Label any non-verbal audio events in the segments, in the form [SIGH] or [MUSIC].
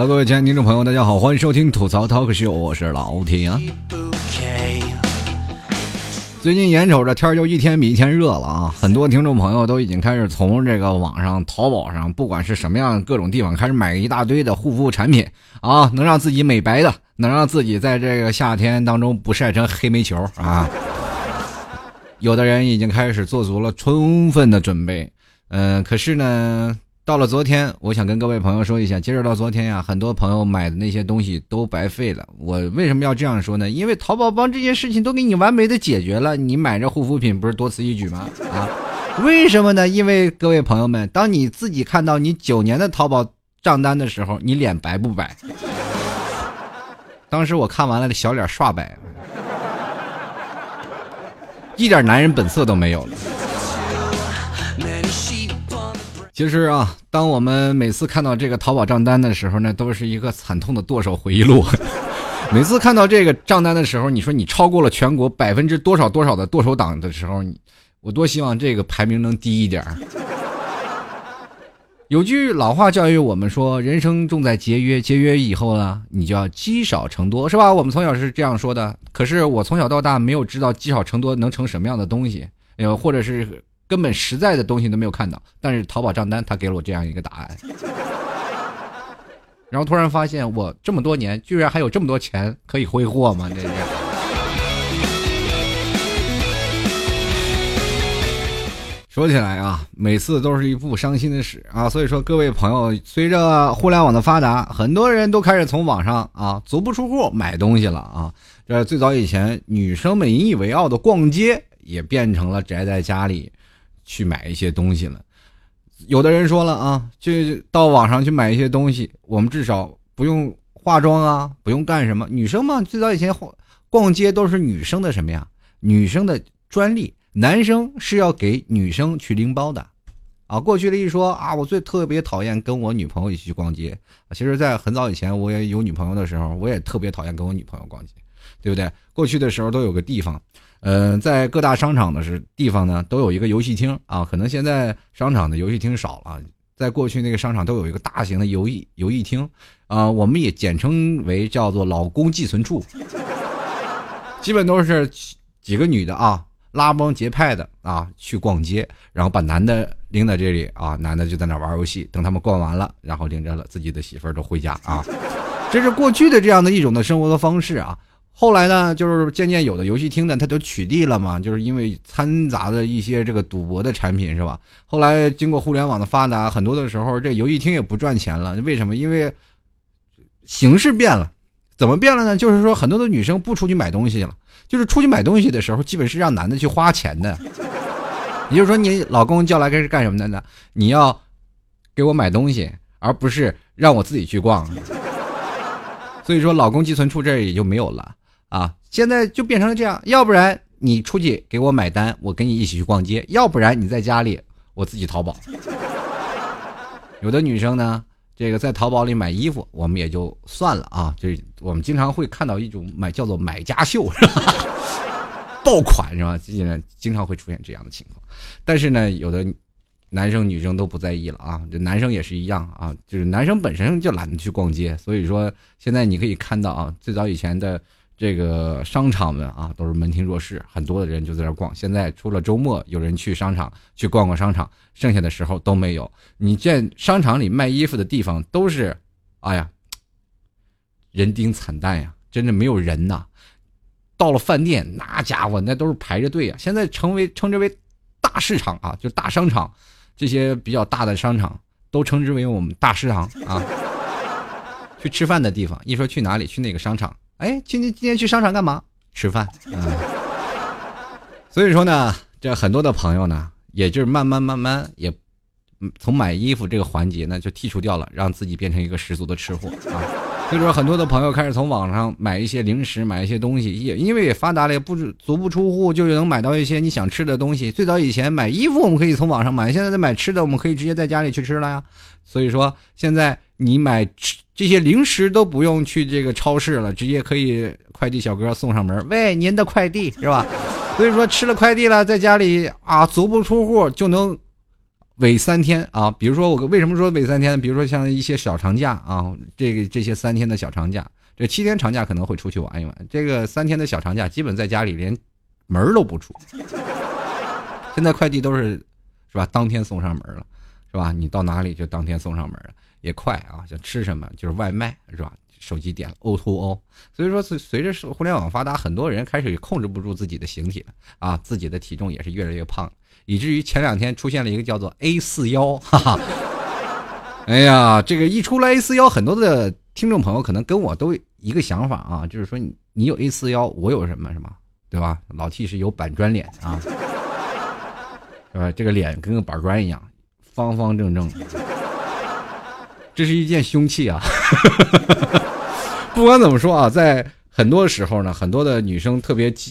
Hello，各位亲爱的听众朋友，大家好，欢迎收听吐槽 Talk Show，我是老铁啊。最近眼瞅着天就一天比一天热了啊，很多听众朋友都已经开始从这个网上淘宝上，不管是什么样各种地方，开始买一大堆的护肤产品啊，能让自己美白的，能让自己在这个夏天当中不晒成黑煤球啊。有的人已经开始做足了充分的准备，嗯，可是呢。到了昨天，我想跟各位朋友说一下，截止到昨天呀，很多朋友买的那些东西都白费了。我为什么要这样说呢？因为淘宝帮这件事情都给你完美的解决了，你买这护肤品不是多此一举吗？啊，为什么呢？因为各位朋友们，当你自己看到你九年的淘宝账单的时候，你脸白不白？[LAUGHS] 当时我看完了，小脸刷白，[LAUGHS] 一点男人本色都没有了。其实啊，当我们每次看到这个淘宝账单的时候呢，都是一个惨痛的剁手回忆录。每次看到这个账单的时候，你说你超过了全国百分之多少多少的剁手党的时候，我多希望这个排名能低一点。[LAUGHS] 有句老话教育我们说，人生重在节约，节约以后呢，你就要积少成多，是吧？我们从小是这样说的。可是我从小到大没有知道积少成多能成什么样的东西，呃，或者是。根本实在的东西都没有看到，但是淘宝账单他给了我这样一个答案，[LAUGHS] 然后突然发现我这么多年居然还有这么多钱可以挥霍吗？这是。说起来啊，每次都是一部伤心的史啊，所以说各位朋友，随着互联网的发达，很多人都开始从网上啊足不出户买东西了啊。这最早以前女生们引以为傲的逛街，也变成了宅在家里。去买一些东西了，有的人说了啊，去到网上去买一些东西，我们至少不用化妆啊，不用干什么。女生嘛，最早以前逛街都是女生的什么呀？女生的专利，男生是要给女生去拎包的，啊，过去的一说啊，我最特别讨厌跟我女朋友一起去逛街。其实，在很早以前，我也有女朋友的时候，我也特别讨厌跟我女朋友逛街，对不对？过去的时候都有个地方。嗯，在各大商场的是地方呢，都有一个游戏厅啊。可能现在商场的游戏厅少了，在过去那个商场都有一个大型的游艺游艺厅，啊，我们也简称为叫做“老公寄存处”。基本都是几个女的啊，拉帮结派的啊去逛街，然后把男的拎在这里啊，男的就在那玩游戏，等他们逛完了，然后领着了自己的媳妇儿都回家啊。这是过去的这样的一种的生活的方式啊。后来呢，就是渐渐有的游戏厅呢，它就取缔了嘛，就是因为掺杂的一些这个赌博的产品，是吧？后来经过互联网的发达，很多的时候这游戏厅也不赚钱了。为什么？因为形式变了。怎么变了呢？就是说很多的女生不出去买东西了，就是出去买东西的时候，基本是让男的去花钱的。也就是说，你老公叫来该是干什么的呢？你要给我买东西，而不是让我自己去逛。所以说，老公寄存处这也就没有了。啊，现在就变成了这样，要不然你出去给我买单，我跟你一起去逛街；要不然你在家里，我自己淘宝。[LAUGHS] 有的女生呢，这个在淘宝里买衣服，我们也就算了啊，就是我们经常会看到一种买叫做买家秀，是吧？爆款是吧？经常经常会出现这样的情况，但是呢，有的男生女生都不在意了啊，这男生也是一样啊，就是男生本身就懒得去逛街，所以说现在你可以看到啊，最早以前的。这个商场们啊，都是门庭若市，很多的人就在那逛。现在除了周末有人去商场去逛逛商场，剩下的时候都没有。你见商场里卖衣服的地方都是，哎呀，人丁惨淡呀，真的没有人呐。到了饭店，那家伙那都是排着队啊。现在成为称之为大市场啊，就大商场，这些比较大的商场都称之为我们大食堂啊。去吃饭的地方，一说去哪里，去哪个商场。哎，今天今天去商场干嘛？吃饭啊！所以说呢，这很多的朋友呢，也就是慢慢慢慢也，从买衣服这个环节呢，就剔除掉了，让自己变成一个十足的吃货啊。所以说，很多的朋友开始从网上买一些零食，买一些东西，也因为也发达了，也不足不出户就能买到一些你想吃的东西。最早以前买衣服我们可以从网上买，现在在买吃的我们可以直接在家里去吃了呀。所以说，现在你买吃。这些零食都不用去这个超市了，直接可以快递小哥送上门。喂，您的快递是吧？[LAUGHS] 所以说吃了快递了，在家里啊足不出户就能伪三天啊，比如说我为什么说伪三天？比如说像一些小长假啊，这个这些三天的小长假，这七天长假可能会出去玩一玩，这个三天的小长假基本在家里连门都不出。[LAUGHS] 现在快递都是是吧？当天送上门了，是吧？你到哪里就当天送上门了，也快啊！想吃什么就是外卖，是吧？手机点 O to O，所以说随随着互联网发达，很多人开始控制不住自己的形体了啊，自己的体重也是越来越胖。以至于前两天出现了一个叫做 A 四腰，[LAUGHS] 哈哈，哎呀，这个一出来 A 四腰，很多的听众朋友可能跟我都一个想法啊，就是说你你有 A 四腰，我有什么什么，对吧？老 T 是有板砖脸啊，是吧？这个脸跟个板砖一样，方方正正，这是一件凶器啊。[LAUGHS] 不管怎么说啊，在很多时候呢，很多的女生特别。嫉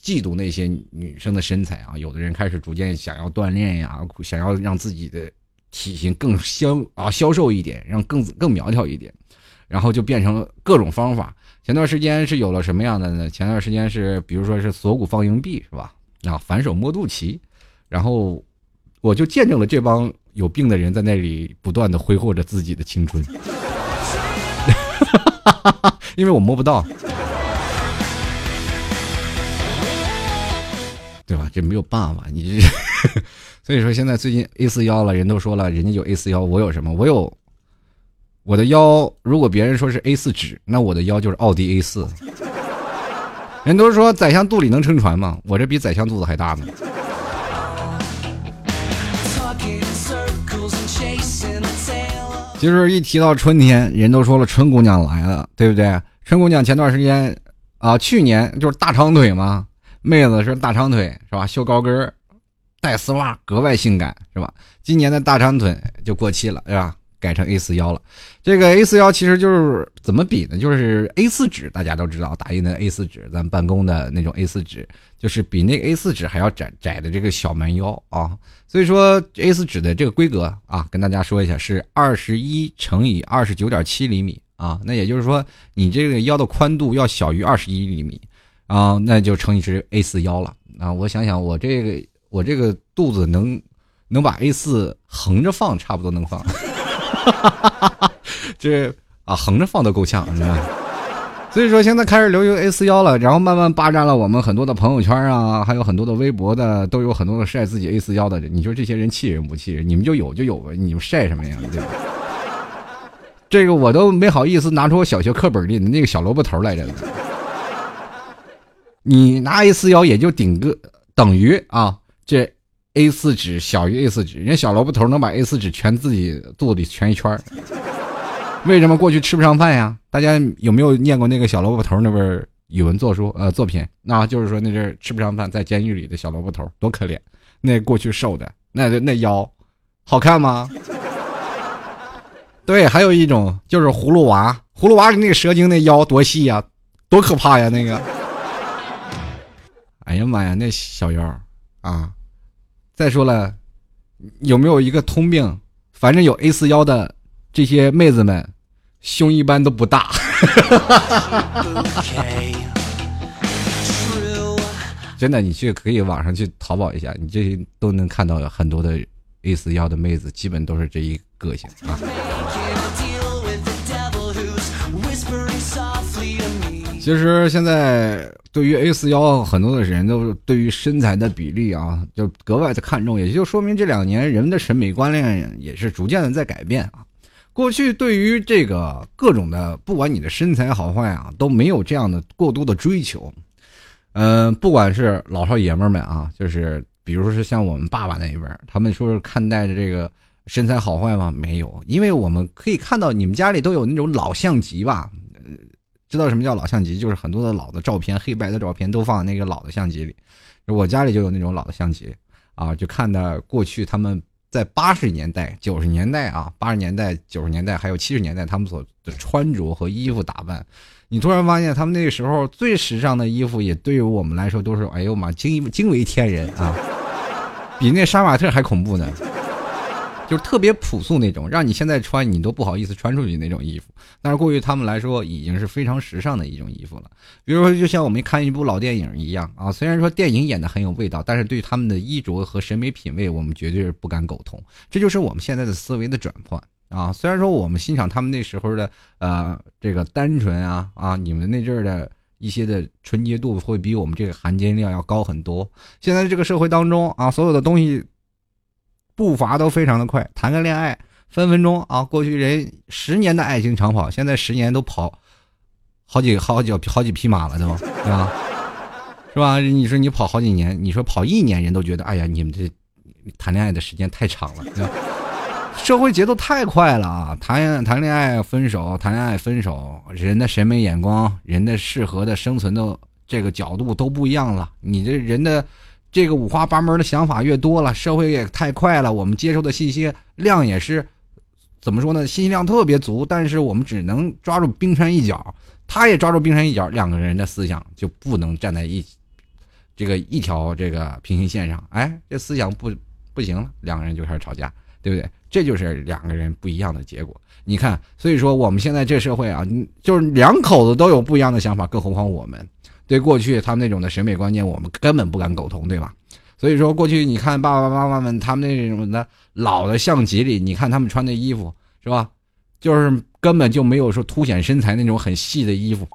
嫉妒那些女生的身材啊，有的人开始逐渐想要锻炼呀，想要让自己的体型更消啊消瘦一点，让更更苗条一点，然后就变成各种方法。前段时间是有了什么样的呢？前段时间是比如说是锁骨放硬币是吧？啊，反手摸肚脐，然后我就见证了这帮有病的人在那里不断的挥霍着自己的青春，[LAUGHS] 因为我摸不到。对吧？这没有办法，你这，[LAUGHS] 所以说现在最近 A 四腰了，人都说了，人家有 A 四腰，我有什么？我有我的腰。如果别人说是 A 四纸，那我的腰就是奥迪 A 四。人都说宰相肚里能撑船吗？我这比宰相肚子还大呢。就是一提到春天，人都说了春姑娘来了，对不对？春姑娘前段时间啊，去年就是大长腿嘛。妹子是大长腿是吧？修高跟儿，带丝袜格外性感是吧？今年的大长腿就过气了对吧？改成 A 四腰了。这个 A 四腰其实就是怎么比呢？就是 A 四纸，大家都知道打印的 A 四纸，咱办公的那种 A 四纸，就是比那 A 四纸还要窄窄的这个小蛮腰啊。所以说 A 四纸的这个规格啊，跟大家说一下是二十一乘以二十九点七厘米啊。那也就是说你这个腰的宽度要小于二十一厘米。啊，那就乘以是 A 四腰了啊！我想想，我这个我这个肚子能能把 A 四横着放，差不多能放。哈 [LAUGHS] 这啊，横着放都够呛，是吧？所以说现在开始流行 A 四腰了，然后慢慢霸占了我们很多的朋友圈啊，还有很多的微博的，都有很多的晒自己 A 四腰的人。你说这些人气人不气人？你们就有就有呗，你们晒什么呀？对吧？这个我都没好意思拿出我小学课本里的那个小萝卜头来着。你拿 A 四腰也就顶个等于啊，这 A 四纸小于 A 四纸，人家小萝卜头能把 A 四纸全自己肚子里全一圈为什么过去吃不上饭呀？大家有没有念过那个小萝卜头那本语文作书呃作品？那就是说那阵吃不上饭，在监狱里的小萝卜头多可怜，那过去瘦的那那腰好看吗？[LAUGHS] 对，还有一种就是葫芦娃，葫芦娃里那个蛇精那腰多细呀，多可怕呀那个。[LAUGHS] 哎呀妈呀，那小腰啊！再说了，有没有一个通病？反正有 A 四腰的这些妹子们，胸一般都不大。[LAUGHS] 真的，你去可以网上去淘宝一下，你这些都能看到很多的 A 四腰的妹子，基本都是这一个性啊。其实现在。对于 A 四腰，很多的人都对于身材的比例啊，就格外的看重，也就说明这两年人们的审美观念也是逐渐的在改变啊。过去对于这个各种的，不管你的身材好坏啊，都没有这样的过多的追求。嗯，不管是老少爷们们啊，就是比如说是像我们爸爸那一辈，他们说是看待的这个身材好坏吗？没有，因为我们可以看到你们家里都有那种老相机吧。知道什么叫老相机？就是很多的老的照片，黑白的照片都放在那个老的相机里。我家里就有那种老的相机，啊，就看的过去他们在八十年代、九十年代啊，八十年代、九十年代还有七十年代他们所的穿着和衣服打扮。你突然发现他们那个时候最时尚的衣服，也对于我们来说都是哎呦妈惊惊为天人啊，比那杀马特还恐怖呢。就是特别朴素那种，让你现在穿你都不好意思穿出去那种衣服。但是过于他们来说，已经是非常时尚的一种衣服了。比如说，就像我们看一部老电影一样啊，虽然说电影演的很有味道，但是对他们的衣着和审美品味，我们绝对是不敢苟同。这就是我们现在的思维的转换啊。虽然说我们欣赏他们那时候的呃这个单纯啊啊，你们那阵儿的一些的纯洁度会比我们这个含金量要高很多。现在这个社会当中啊，所有的东西。步伐都非常的快，谈个恋爱分分钟啊！过去人十年的爱情长跑，现在十年都跑好几好几好几匹马了，都对吧？是吧？你说你跑好几年，你说跑一年，人都觉得哎呀，你们这谈恋爱的时间太长了。社会节奏太快了啊！谈谈恋爱分手，谈恋爱分手，人的审美眼光，人的适合的生存的这个角度都不一样了。你这人的。这个五花八门的想法越多了，社会也太快了，我们接受的信息量也是，怎么说呢？信息量特别足，但是我们只能抓住冰山一角，他也抓住冰山一角，两个人的思想就不能站在一这个一条这个平行线上。哎，这思想不不行了，两个人就开始吵架，对不对？这就是两个人不一样的结果。你看，所以说我们现在这社会啊，就是两口子都有不一样的想法，更何况我们。对过去他们那种的审美观念，我们根本不敢苟同，对吧？所以说过去你看爸爸妈妈们他们那种的老的相机里，你看他们穿的衣服是吧？就是根本就没有说凸显身材那种很细的衣服。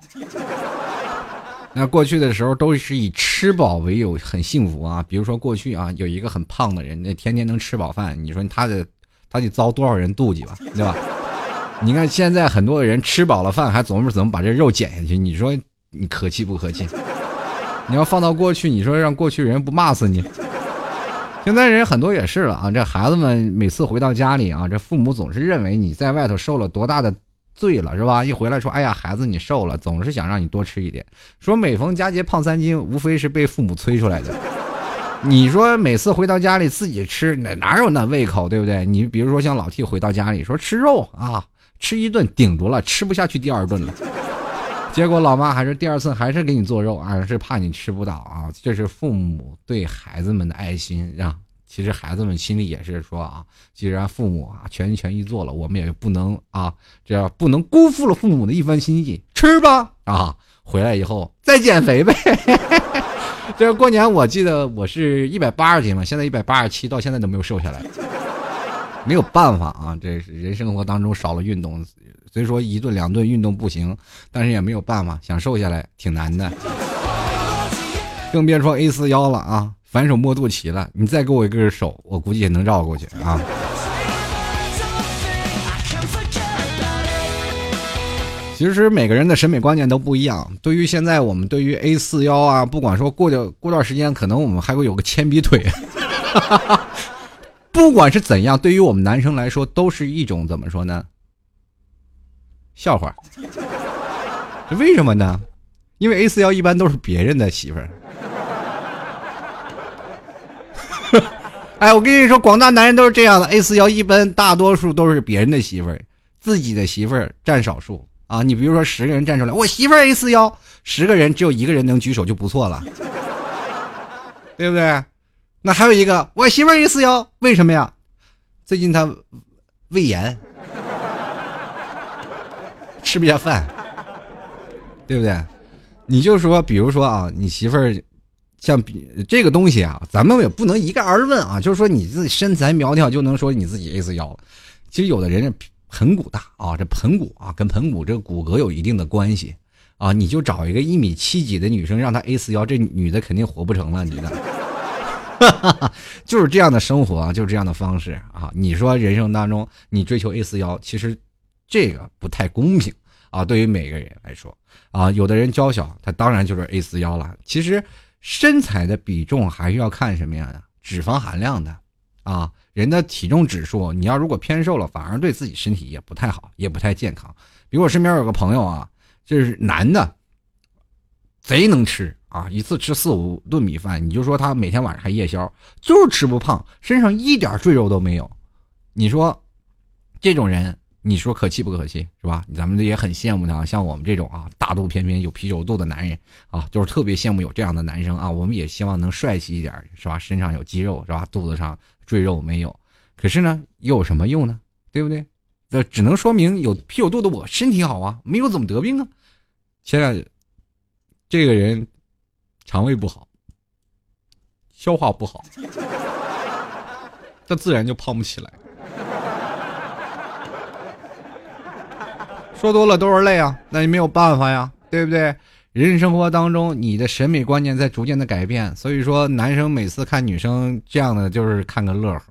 那过去的时候都是以吃饱为有很幸福啊。比如说过去啊，有一个很胖的人，那天天能吃饱饭，你说他得他得遭多少人妒忌吧，对吧？你看现在很多人吃饱了饭还琢磨怎么把这肉减下去，你说。你可气不可气？你要放到过去，你说让过去人不骂死你？现在人很多也是了啊！这孩子们每次回到家里啊，这父母总是认为你在外头受了多大的罪了，是吧？一回来说，哎呀，孩子你瘦了，总是想让你多吃一点。说每逢佳节胖三斤，无非是被父母催出来的。你说每次回到家里自己吃，哪哪有那胃口，对不对？你比如说像老 T 回到家里说吃肉啊，吃一顿顶住了，吃不下去第二顿了。结果老妈还是第二次还是给你做肉啊，是怕你吃不到啊。这是父母对孩子们的爱心啊。其实孩子们心里也是说啊，既然父母啊全心全意做了，我们也不能啊，这不能辜负了父母的一番心意。吃吧啊，回来以后 [LAUGHS] 再减肥呗。这过年，我记得我是一百八十斤嘛，现在一百八十七，到现在都没有瘦下来。没有办法啊，这是人生活当中少了运动。所以说一顿两顿运动不行，但是也没有办法，想瘦下来挺难的，更别说 A 四腰了啊，反手摸肚脐了。你再给我一根手，我估计也能绕过去啊。其实每个人的审美观念都不一样。对于现在我们对于 A 四腰啊，不管说过掉过段时间，可能我们还会有个铅笔腿。[LAUGHS] 不管是怎样，对于我们男生来说，都是一种怎么说呢？笑话，为什么呢？因为 A 四幺一般都是别人的媳妇儿。[LAUGHS] 哎，我跟你说，广大男人都是这样的，A 四幺一般大多数都是别人的媳妇儿，自己的媳妇儿占少数啊。你比如说十个人站出来，我媳妇儿 A 四幺，十个人只有一个人能举手就不错了，对不对？那还有一个，我媳妇儿 A 四幺，为什么呀？最近她胃炎。吃不下饭，对不对？你就说，比如说啊，你媳妇儿像比这个东西啊，咱们也不能一概而论啊。就是说你自己身材苗条就能说你自己 A 四腰，其实有的人盆骨大啊，这盆骨啊跟盆骨这个骨骼有一定的关系啊。你就找一个一米七几的女生，让她 A 四腰，这女的肯定活不成了，你的，[LAUGHS] 就是这样的生活，就是这样的方式啊。你说人生当中你追求 A 四腰，其实。这个不太公平啊！对于每个人来说啊，有的人娇小，他当然就是 A 四腰了。其实身材的比重还是要看什么样的脂肪含量的啊。人的体重指数，你要如果偏瘦了，反而对自己身体也不太好，也不太健康。比如我身边有个朋友啊，就是男的，贼能吃啊，一次吃四五顿米饭，你就说他每天晚上还夜宵，就是吃不胖，身上一点赘肉都没有。你说这种人？你说可气不可气是吧？咱们也很羡慕他，像我们这种啊大肚翩翩有啤酒肚的男人啊，就是特别羡慕有这样的男生啊。我们也希望能帅气一点是吧？身上有肌肉是吧？肚子上赘肉没有。可是呢，又有什么用呢？对不对？那只能说明有啤酒肚的我身体好啊，没有怎么得病啊。现在这个人肠胃不好，消化不好，他自然就胖不起来。说多了都是泪啊，那也没有办法呀，对不对？人生活当中，你的审美观念在逐渐的改变，所以说男生每次看女生这样的就是看个乐呵。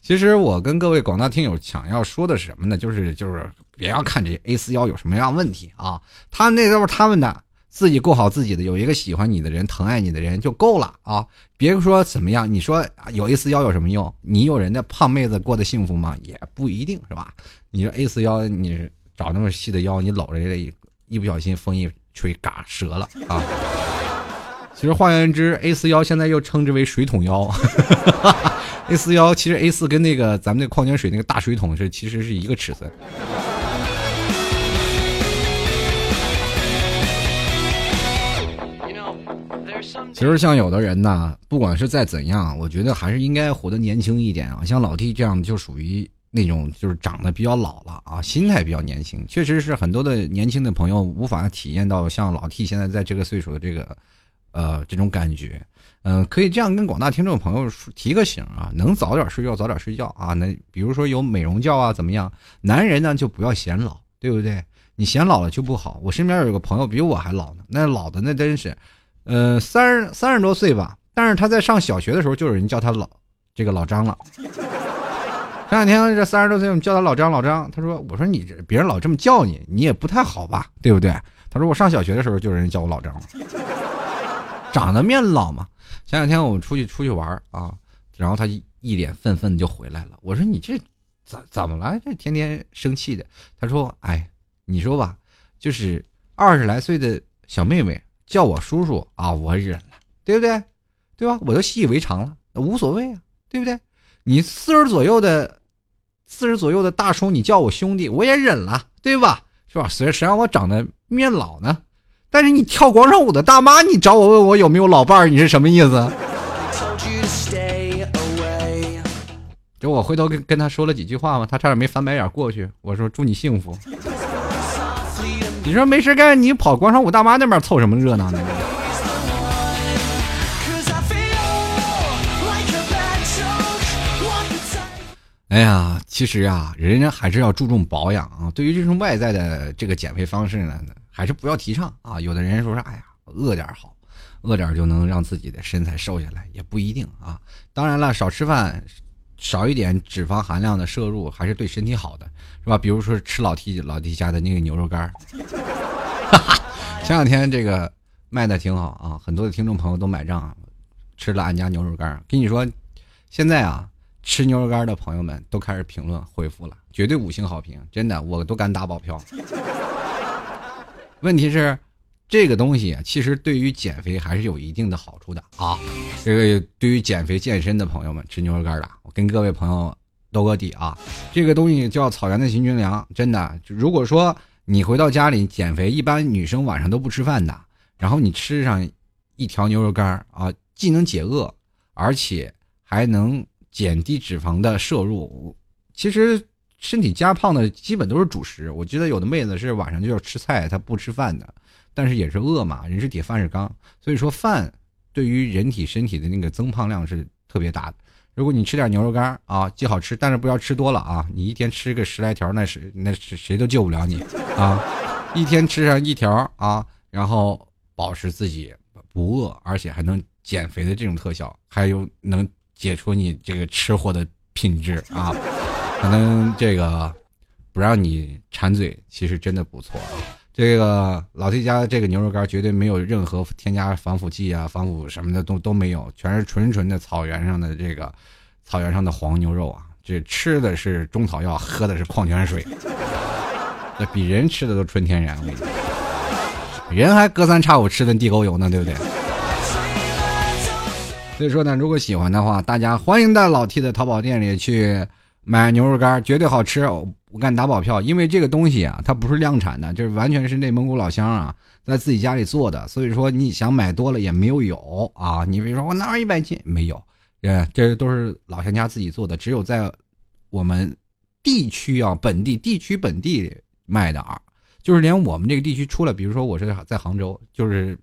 其实我跟各位广大听友想要说的是什么呢？就是就是别要看这 A 四幺有什么样问题啊，他那都是他们的，自己过好自己的，有一个喜欢你的人、疼爱你的人就够了啊！别说怎么样，你说有 A 四幺有什么用？你有人家胖妹子过得幸福吗？也不一定是吧？你说 A 四幺，你找那么细的腰，你搂着一一不小心风一。吹嘎折了啊！其实换言之，A 四腰现在又称之为水桶腰。[LAUGHS] A 四腰其实 A 四跟那个咱们那矿泉水那个大水桶是其实是一个尺寸。其实像有的人呢，不管是再怎样，我觉得还是应该活得年轻一点啊。像老 T 这样就属于。那种就是长得比较老了啊，心态比较年轻，确实是很多的年轻的朋友无法体验到像老 T 现在在这个岁数的这个，呃，这种感觉。嗯，可以这样跟广大听众朋友提个醒啊，能早点睡觉早点睡觉啊。那比如说有美容觉啊，怎么样？男人呢就不要显老，对不对？你显老了就不好。我身边有个朋友比我还老呢，那老的那真是，呃，三三十多岁吧，但是他在上小学的时候就有人叫他老这个老张了。前两天这三十多岁，我们叫他老张，老张。他说：“我说你这别人老这么叫你，你也不太好吧，对不对？”他说：“我上小学的时候就有人叫我老张了，长得面老嘛。”前两天我们出去出去玩啊，然后他一脸愤愤就回来了。我说：“你这怎怎么了？这天天生气的。”他说：“哎，你说吧，就是二十来岁的小妹妹叫我叔叔啊，我忍了，对不对？对吧？我都习以为常了，无所谓啊，对不对？你四十左右的。”四十左右的大叔，你叫我兄弟，我也忍了，对吧？是吧？谁谁让我长得面老呢？但是你跳广场舞的大妈，你找我问我有没有老伴儿，你是什么意思？就我回头跟跟他说了几句话嘛，他差点没翻白眼过去。我说祝你幸福。你说没事干，你跑广场舞大妈那边凑什么热闹呢？哎呀，其实啊，人人还是要注重保养啊。对于这种外在的这个减肥方式呢，还是不要提倡啊。有的人说说，哎呀，饿点好，饿点就能让自己的身材瘦下来，也不一定啊。当然了，少吃饭，少一点脂肪含量的摄入，还是对身体好的，是吧？比如说吃老弟老弟家的那个牛肉干 [LAUGHS] 前两天这个卖的挺好啊，很多的听众朋友都买账，吃了俺家牛肉干跟你说，现在啊。吃牛肉干的朋友们都开始评论回复了，绝对五星好评，真的，我都敢打保票。[LAUGHS] 问题是，这个东西其实对于减肥还是有一定的好处的啊。这个对于减肥健身的朋友们吃牛肉干的，我跟各位朋友兜个底啊，这个东西叫草原的行军粮，真的。如果说你回到家里减肥，一般女生晚上都不吃饭的，然后你吃上一条牛肉干啊，既能解饿，而且还能。减低脂肪的摄入，其实身体加胖的基本都是主食。我记得有的妹子是晚上就要吃菜，她不吃饭的，但是也是饿嘛，人是铁，饭是钢，所以说饭对于人体身体的那个增胖量是特别大的。如果你吃点牛肉干啊，既好吃，但是不要吃多了啊！你一天吃个十来条，那是那是谁都救不了你啊！一天吃上一条啊，然后保持自己不饿，而且还能减肥的这种特效，还有能。解除你这个吃货的品质啊，可能这个不让你馋嘴，其实真的不错。这个老 T 家的这个牛肉干绝对没有任何添加防腐剂啊、防腐什么的都都没有，全是纯纯的草原上的这个草原上的黄牛肉啊。这吃的是中草药，喝的是矿泉水，那比人吃的都纯天然。人还隔三差五吃顿地沟油呢，对不对？所以说呢，如果喜欢的话，大家欢迎在老 T 的淘宝店里去买牛肉干，绝对好吃。我敢打保票，因为这个东西啊，它不是量产的，就是完全是内蒙古老乡啊在自己家里做的。所以说你想买多了也没有有啊。你比如说我拿一百斤没有，呃，这都是老乡家自己做的，只有在我们地区啊，本地地区本地卖的啊，就是连我们这个地区出来，比如说我是在杭州，就是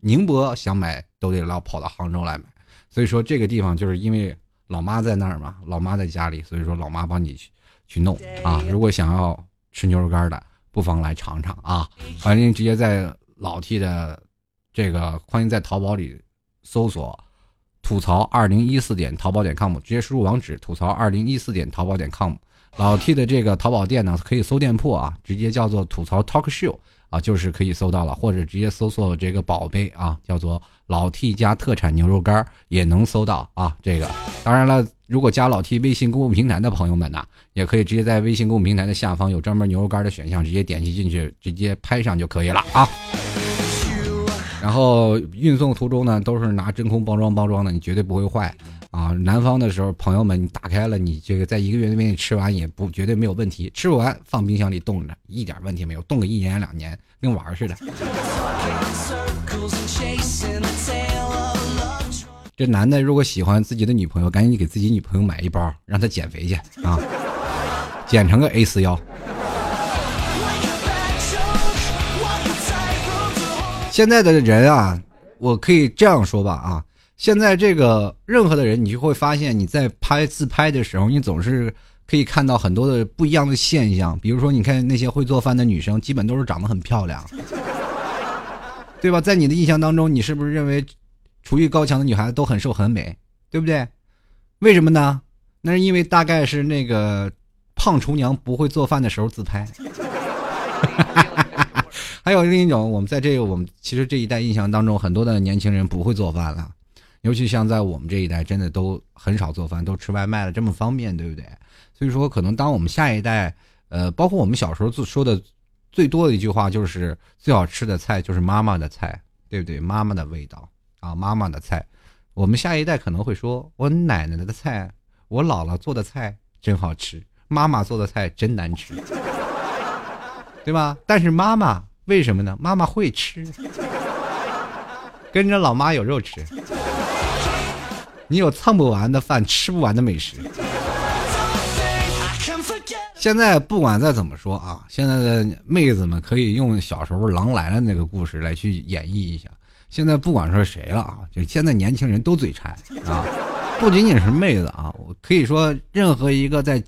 宁波想买都得老跑到杭州来买。所以说这个地方就是因为老妈在那儿嘛，老妈在家里，所以说老妈帮你去去弄啊。如果想要吃牛肉干的，不妨来尝尝啊。欢迎直接在老 T 的这个，欢迎在淘宝里搜索。吐槽二零一四点淘宝点 com，直接输入网址吐槽二零一四点淘宝点 com。老 T 的这个淘宝店呢，可以搜店铺啊，直接叫做吐槽 Talk Show 啊，就是可以搜到了，或者直接搜索这个宝贝啊，叫做老 T 家特产牛肉干也能搜到啊。这个当然了，如果加老 T 微信公众平台的朋友们呢，也可以直接在微信公众平台的下方有专门牛肉干的选项，直接点击进去，直接拍上就可以了啊。然后运送途中呢，都是拿真空包装包装的，你绝对不会坏啊！南方的时候，朋友们，你打开了，你这个在一个月内吃完也不绝对没有问题，吃不完放冰箱里冻着，一点问题没有，冻个一年两年跟玩似的。这男的如果喜欢自己的女朋友，赶紧给自己女朋友买一包，让她减肥去啊，减成个 A 四腰。现在的人啊，我可以这样说吧啊，现在这个任何的人，你就会发现你在拍自拍的时候，你总是可以看到很多的不一样的现象。比如说，你看那些会做饭的女生，基本都是长得很漂亮，[LAUGHS] 对吧？在你的印象当中，你是不是认为厨艺高强的女孩子都很瘦很美，对不对？为什么呢？那是因为大概是那个胖厨娘不会做饭的时候自拍。[LAUGHS] 还有另一种，我们在这个我们其实这一代印象当中，很多的年轻人不会做饭了，尤其像在我们这一代，真的都很少做饭，都吃外卖了，这么方便，对不对？所以说，可能当我们下一代，呃，包括我们小时候最说的最多的一句话，就是最好吃的菜就是妈妈的菜，对不对？妈妈的味道啊，妈妈的菜。我们下一代可能会说，我奶奶的菜，我姥姥做的菜真好吃，妈妈做的菜真难吃，[LAUGHS] 对吧？但是妈妈。为什么呢？妈妈会吃，跟着老妈有肉吃，你有蹭不完的饭，吃不完的美食。现在不管再怎么说啊，现在的妹子们可以用小时候《狼来了》那个故事来去演绎一下。现在不管说谁了啊，就现在年轻人都嘴馋啊，不仅仅是妹子啊，我可以说任何一个在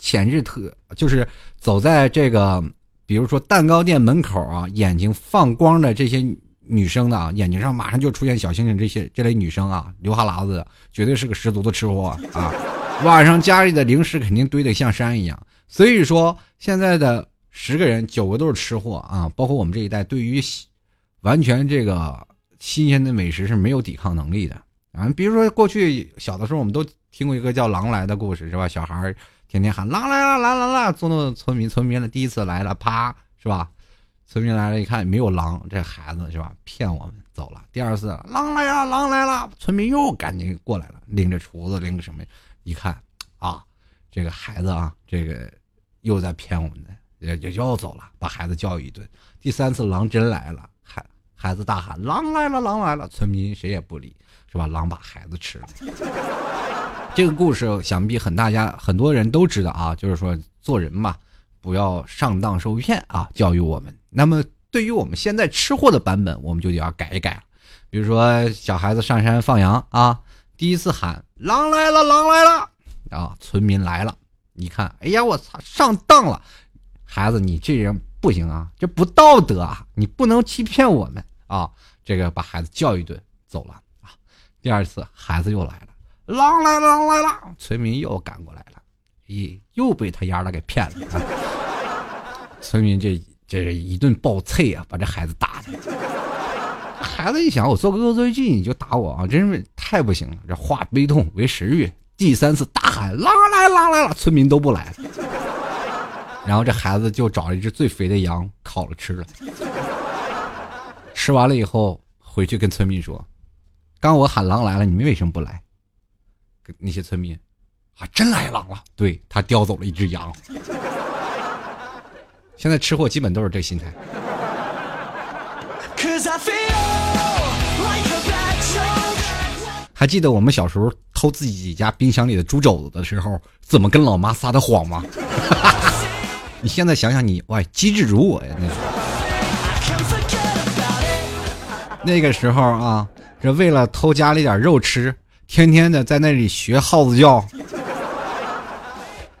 潜质特，就是走在这个。比如说蛋糕店门口啊，眼睛放光的这些女生的啊，眼睛上马上就出现小星星，这些这类女生啊，流哈喇子，绝对是个十足的吃货啊。[LAUGHS] 晚上家里的零食肯定堆得像山一样，所以说现在的十个人九个都是吃货啊，包括我们这一代，对于完全这个新鲜的美食是没有抵抗能力的啊。比如说过去小的时候，我们都听过一个叫狼来的故事，是吧？小孩。天天喊狼来了，来来来，捉弄村民。村民的第一次来了，啪，是吧？村民来了，一看没有狼，这孩子是吧？骗我们走了。第二次，狼来了，狼来了，村民又赶紧过来了，拎着厨子，拎着什么？一看，啊，这个孩子啊，这个又在骗我们的，也也又走了，把孩子教育一顿。第三次，狼真来了，孩孩子大喊：“狼来了，狼来了！”村民谁也不理，是吧？狼把孩子吃了。这个故事想必很大家很多人都知道啊，就是说做人嘛，不要上当受骗啊，教育我们。那么对于我们现在吃货的版本，我们就得要改一改了。比如说小孩子上山放羊啊，第一次喊狼来了，狼来了啊，村民来了，你看，哎呀，我操，上当了，孩子你这人不行啊，这不道德啊，你不能欺骗我们啊，这个把孩子教育一顿走了啊。第二次孩子又来了。狼来了，狼来了！村民又赶过来了，咦，又被他丫的给骗了。村民这这是一顿暴啐啊，把这孩子打的。[LAUGHS] 孩子一想，我做个恶作剧你就打我啊，真是太不行了。这化悲痛为食欲，第三次大喊：“狼来，狼来了！”村民都不来。然后这孩子就找了一只最肥的羊烤了吃了。吃完了以后，回去跟村民说：“刚我喊狼来了，你们为什么不来？”那些村民，啊，真来狼了！对他叼走了一只羊。现在吃货基本都是这心态。还记得我们小时候偷自己家冰箱里的猪肘子的时候，怎么跟老妈撒的谎吗？[LAUGHS] 你现在想想，你喂，机智如我呀！那时候，那个时候啊，这为了偷家里点肉吃，天天的在那里学耗子叫，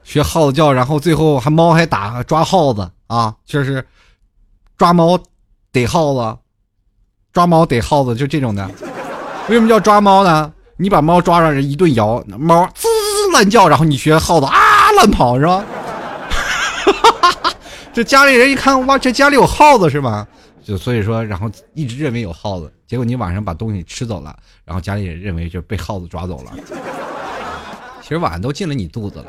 学耗子叫，然后最后还猫还打抓耗子啊，就是抓猫逮耗子，抓猫逮耗子，就这种的。[LAUGHS] 为什么叫抓猫呢？你把猫抓上，人一顿摇，猫滋滋乱叫，然后你学耗子啊乱跑，是吧？[LAUGHS] 这家里人一看，哇，这家里有耗子是吧？就所以说，然后一直认为有耗子，结果你晚上把东西吃走了，然后家里人认为就被耗子抓走了。其实晚上都进了你肚子了。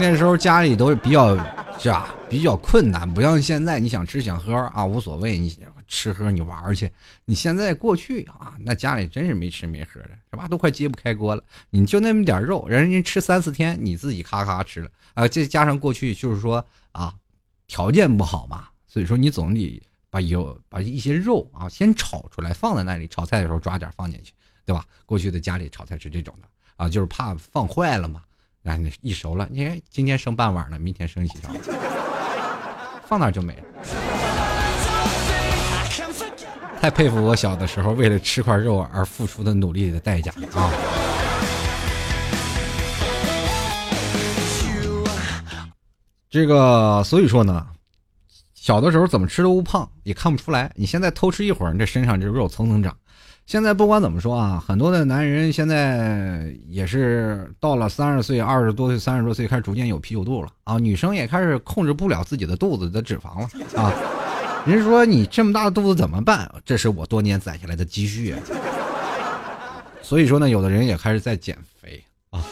那时候家里都是比较是吧，比较困难，不像现在，你想吃想喝啊无所谓，你吃喝你玩去。你现在过去啊，那家里真是没吃没喝的，是吧？都快揭不开锅了。你就那么点肉，人家吃三四天，你自己咔咔吃了啊。再加上过去就是说啊，条件不好嘛，所以说你总得把有把一些肉啊先炒出来，放在那里炒菜的时候抓点放进去，对吧？过去的家里炒菜是这种的啊，就是怕放坏了嘛。啊，你一熟了，你看今天剩半碗了，明天剩几勺，放那就没了。太佩服我小的时候为了吃块肉而付出的努力的代价啊！这个所以说呢，小的时候怎么吃都不胖，也看不出来。你现在偷吃一会儿，你这身上这肉蹭蹭长。现在不管怎么说啊，很多的男人现在也是到了三十岁、二十多岁、三十多岁，开始逐渐有啤酒肚了啊。女生也开始控制不了自己的肚子的脂肪了啊。人说你这么大的肚子怎么办？这是我多年攒下来的积蓄。所以说呢，有的人也开始在减肥啊。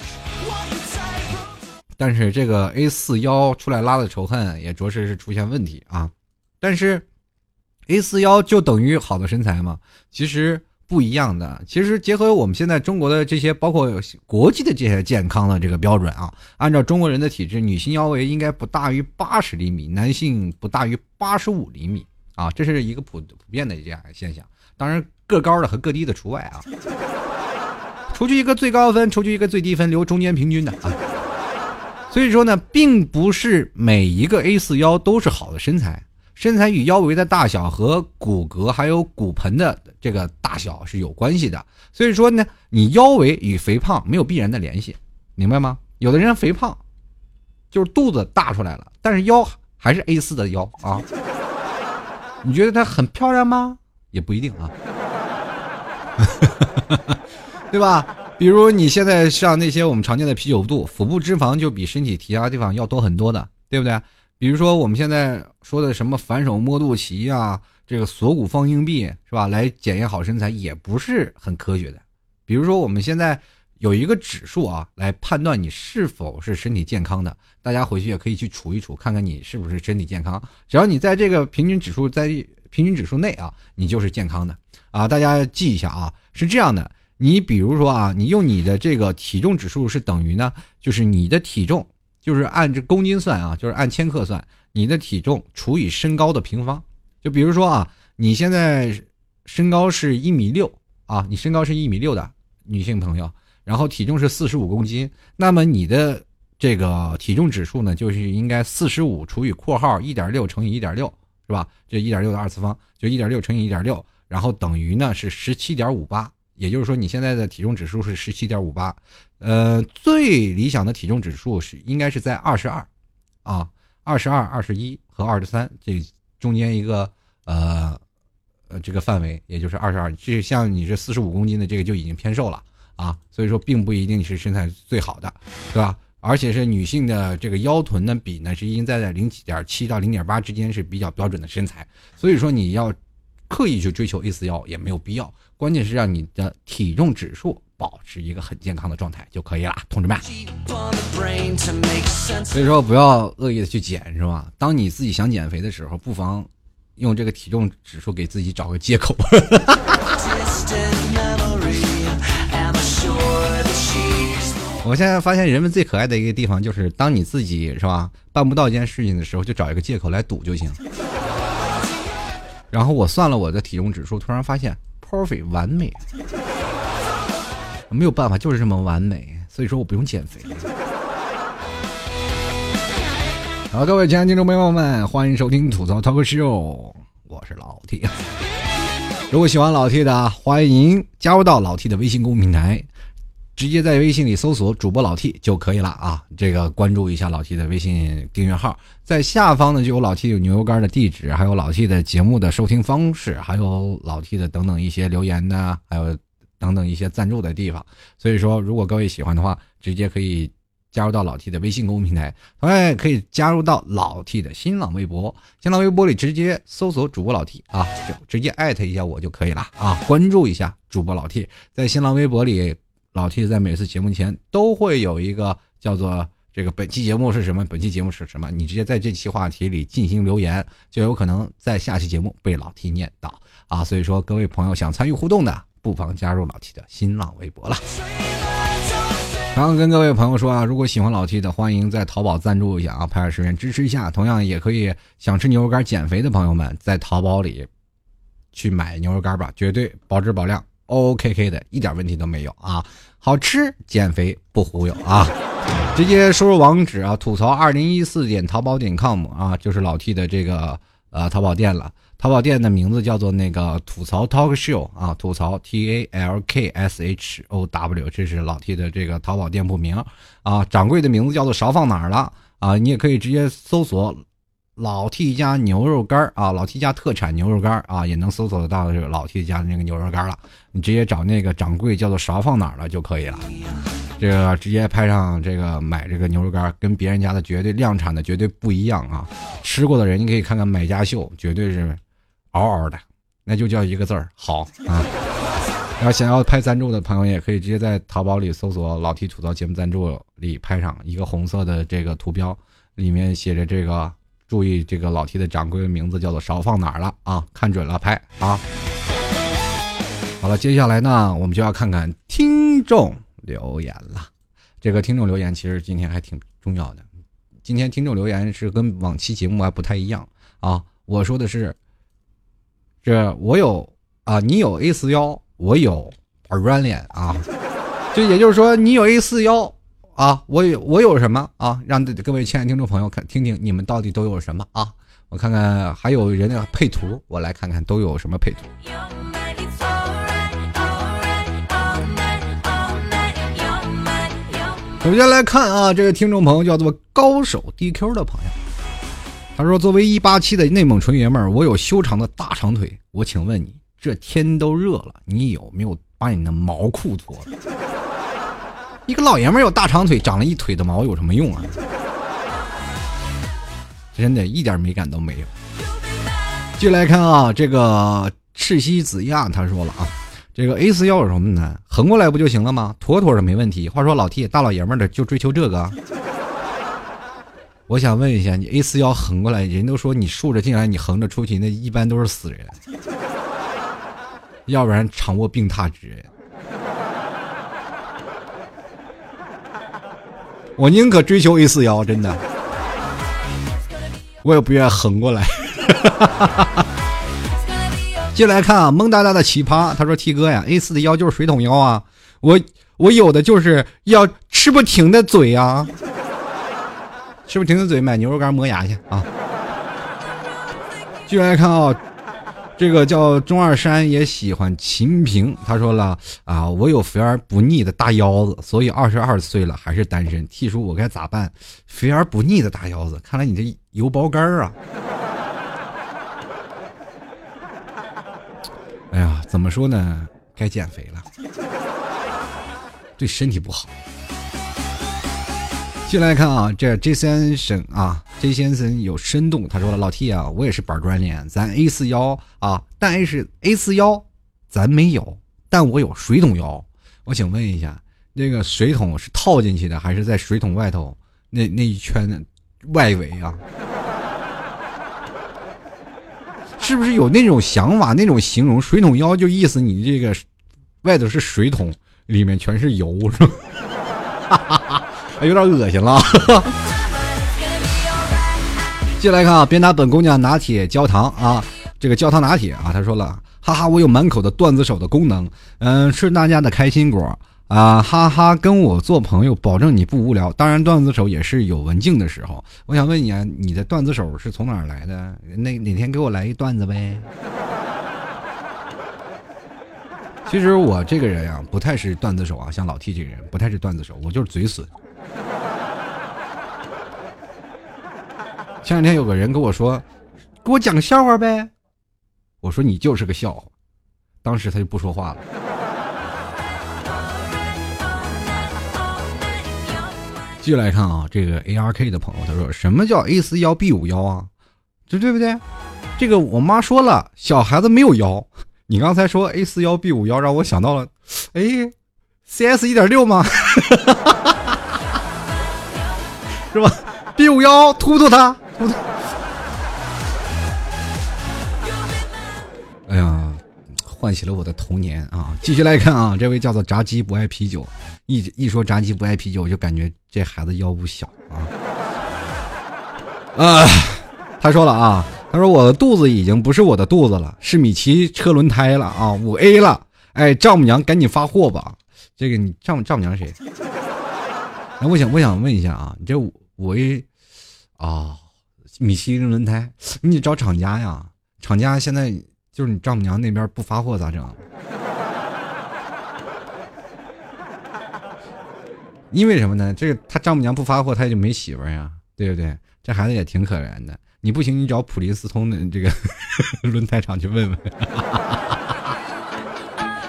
但是这个 A 四腰出来拉的仇恨也着实是出现问题啊。但是 A 四腰就等于好的身材吗？其实。不一样的，其实结合我们现在中国的这些，包括国际的这些健康的这个标准啊，按照中国人的体质，女性腰围应该不大于八十厘米，男性不大于八十五厘米啊，这是一个普普遍的这样现象。当然，个高的和个低的除外啊，除去一个最高分，除去一个最低分，留中间平均的啊。所以说呢，并不是每一个 A 四腰都是好的身材。身材与腰围的大小和骨骼还有骨盆的这个大小是有关系的，所以说呢，你腰围与肥胖没有必然的联系，明白吗？有的人肥胖，就是肚子大出来了，但是腰还是 A 四的腰啊。[LAUGHS] 你觉得她很漂亮吗？也不一定啊，[LAUGHS] 对吧？比如你现在像那些我们常见的啤酒肚，腹部脂肪就比身体其他地方要多很多的，对不对？比如说我们现在说的什么反手摸肚脐啊，这个锁骨放硬币是吧？来检验好身材也不是很科学的。比如说我们现在有一个指数啊，来判断你是否是身体健康的。大家回去也可以去数一数，看看你是不是身体健康。只要你在这个平均指数在平均指数内啊，你就是健康的啊。大家记一下啊，是这样的。你比如说啊，你用你的这个体重指数是等于呢，就是你的体重。就是按这公斤算啊，就是按千克算，你的体重除以身高的平方。就比如说啊，你现在身高是一米六啊，你身高是一米六的女性朋友，然后体重是四十五公斤，那么你的这个体重指数呢，就是应该四十五除以括号一点六乘以一点六，是吧？这一点六的二次方就一点六乘以一点六，然后等于呢是十七点五八。也就是说，你现在的体重指数是十七点五八，呃，最理想的体重指数是应该是在二十二，啊，二十二、二十一和二十三这中间一个呃呃这个范围，也就是二十二。这像你这四十五公斤的这个就已经偏瘦了啊，所以说并不一定是身材最好的，对吧？而且是女性的这个腰臀的比呢是应该在零点七到零点八之间是比较标准的身材，所以说你要刻意去追求 A 四腰也没有必要。关键是让你的体重指数保持一个很健康的状态就可以了，同志们。所以说不要恶意的去减，是吧？当你自己想减肥的时候，不妨用这个体重指数给自己找个借口。我现在发现人们最可爱的一个地方就是，当你自己是吧办不到一件事情的时候，就找一个借口来赌就行。然后我算了我的体重指数，突然发现。perfect 完美，没有办法，就是这么完美，所以说我不用减肥。[LAUGHS] 好，各位亲爱的听众朋友们，欢迎收听吐槽 talk show，我是老 T。[LAUGHS] 如果喜欢老 T 的，欢迎加入到老 T 的微信公众平台，直接在微信里搜索主播老 T 就可以了啊。这个关注一下老 T 的微信订阅号，在下方呢就有老 T 有牛肉干的地址，还有老 T 的节目的收听方式，还有老 T 的等等一些留言呢，还有等等一些赞助的地方。所以说，如果各位喜欢的话，直接可以。加入到老 T 的微信公众平台，同样可以加入到老 T 的新浪微博。新浪微博里直接搜索主播老 T 啊，就直接艾特一下我就可以了啊。关注一下主播老 T，在新浪微博里，老 T 在每次节目前都会有一个叫做这个本期节目是什么，本期节目是什么，你直接在这期话题里进行留言，就有可能在下期节目被老 T 念到啊。所以说，各位朋友想参与互动的，不妨加入老 T 的新浪微博了。然后跟各位朋友说啊，如果喜欢老 T 的，欢迎在淘宝赞助一下啊，拍点视频支持一下。同样也可以想吃牛肉干减肥的朋友们，在淘宝里去买牛肉干吧，绝对保质保量，OKK 的，一点问题都没有啊！好吃减肥不忽悠啊！直接输入网址啊，吐槽二零一四点淘宝点 com 啊，就是老 T 的这个呃淘宝店了。淘宝店的名字叫做那个吐槽 Talk Show 啊，吐槽 T A L K S H O W，这是老 T 的这个淘宝店铺名啊。掌柜的名字叫做勺放哪儿了啊？你也可以直接搜索老 T 家牛肉干啊，老 T 家特产牛肉干啊，也能搜索得到这个老 T 家的那个牛肉干了。你直接找那个掌柜叫做勺放哪儿了就可以了。这个直接拍上这个买这个牛肉干，跟别人家的绝对量产的绝对不一样啊！吃过的人你可以看看买家秀，绝对是。嗷嗷的，那就叫一个字儿好啊！然后想要拍赞助的朋友也可以直接在淘宝里搜索“老 T 吐槽节目赞助”里拍上一个红色的这个图标，里面写着这个注意这个老 T 的掌柜的名字叫做少放哪儿了啊？看准了拍啊！好了，接下来呢，我们就要看看听众留言了。这个听众留言其实今天还挺重要的。今天听众留言是跟往期节目还不太一样啊，我说的是。这我有啊，你有 A 四幺，我有板砖脸啊，就也就是说你有 A 四幺啊，我有我有什么啊？让各位亲爱的听众朋友看听听你们到底都有什么啊？我看看还有人的配图，我来看看都有什么配图。首先来看啊，这个听众朋友叫做高手 DQ 的朋友。他说：“作为一八七的内蒙纯爷们儿，我有修长的大长腿。我请问你，这天都热了，你有没有把你的毛裤脱了？[LAUGHS] 一个老爷们儿有大长腿，长了一腿的毛有什么用啊？真的一点美感都没有。”继续来看啊，这个赤西子亚他说了啊，这个 A 四腰有什么难？横过来不就行了吗？妥妥的没问题。话说老 T 大老爷们儿的就追求这个。我想问一下，你 A 四腰横过来，人都说你竖着进来，你横着出去，那一般都是死人，要不然场卧病榻之人。我宁可追求 A 四腰，真的，我也不愿横过来。进来看啊，萌哒哒的奇葩，他说：“T 哥呀，A 四的腰就是水桶腰啊，我我有的就是要吃不停的嘴啊。”是不是停停嘴买牛肉干磨牙去啊？继续来看啊，这个叫钟二山也喜欢秦平，他说了啊，我有肥而不腻的大腰子，所以二十二岁了还是单身。T 叔，我该咋办？肥而不腻的大腰子，看来你这油包干啊！哎呀，怎么说呢？该减肥了，对身体不好。进来看啊，这 J 先生啊，J 先生有深度。他说了：“老 T 啊，我也是板砖脸，咱 A 四腰啊，但 A 是 A 四腰，咱没有，但我有水桶腰。我请问一下，那个水桶是套进去的，还是在水桶外头那那一圈的外围啊？[LAUGHS] 是不是有那种想法，那种形容水桶腰，就意思你这个外头是水桶，里面全是油，是吧？” [LAUGHS] 哈哈哈。有点恶心了。[LAUGHS] 进来看啊，别拿本姑娘拿铁焦糖啊，这个焦糖拿铁啊，他说了，哈哈，我有满口的段子手的功能，嗯，吃大家的开心果啊哈哈，跟我做朋友，保证你不无聊。当然，段子手也是有文静的时候。我想问你啊，你的段子手是从哪儿来的？那哪天给我来一段子呗？[LAUGHS] 其实我这个人呀，不太是段子手啊，像老 T 这个人不太是段子手，我就是嘴损。[LAUGHS] 前两天有个人跟我说，给我讲个笑话呗。我说你就是个笑话，当时他就不说话了。继续来看啊，这个 A R K 的朋友他说，什么叫 A 四幺 B 五幺啊？这对不对？这个我妈说了，小孩子没有腰。你刚才说 A 四幺 B 五幺，让我想到了，哎，CS 一点六吗？[LAUGHS] 是吧？B 五幺突突他，突突。哎呀，唤起了我的童年啊！继续来看啊，这位叫做炸鸡不爱啤酒，一一说炸鸡不爱啤酒，我就感觉这孩子腰不小啊。啊，他说了啊。他说：“我的肚子已经不是我的肚子了，是米奇车轮胎了啊，五 A 了。哎，丈母娘赶紧发货吧。这个你丈丈母娘谁？哎，我想我想问一下啊，你这五 A 啊，米其林轮胎，你得找厂家呀。厂家现在就是你丈母娘那边不发货咋整？[LAUGHS] 因为什么呢？这个他丈母娘不发货，他也就没媳妇呀，对不对？这孩子也挺可怜的。”你不行，你找普利司通的这个 [LAUGHS] 轮胎厂去问问。[LAUGHS]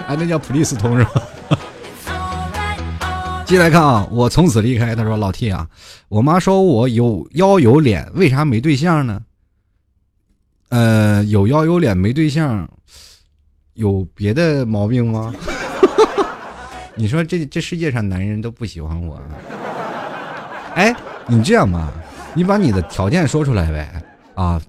哎，那叫普利司通是吧？接来看啊，我从此离开。他说：“老 T 啊，我妈说我有腰有脸，为啥没对象呢？呃，有腰有脸没对象，有别的毛病吗？[LAUGHS] 你说这这世界上男人都不喜欢我？哎，你这样吧。”你把你的条件说出来呗，啊，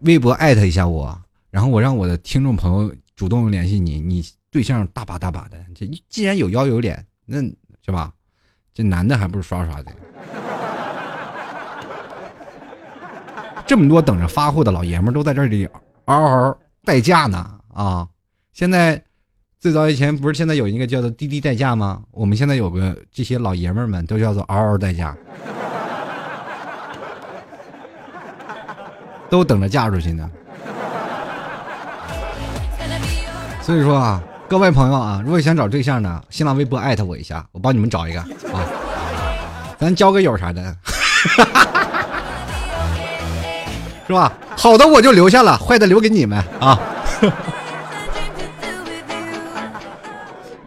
微博艾特一下我，然后我让我的听众朋友主动联系你，你对象大把大把的，这既然有腰有脸，那是吧？这男的还不是刷刷的？这么多等着发货的老爷们都在这里嗷嗷待价呢啊！现在最早以前不是现在有一个叫做滴滴代驾吗？我们现在有个这些老爷们们都叫做嗷嗷代驾。都等着嫁出去呢，所以说啊，各位朋友啊，如果想找对象呢，新浪微博艾特我一下，我帮你们找一个啊，咱交个友啥的，[LAUGHS] 是吧？好的我就留下了，坏的留给你们啊。[LAUGHS]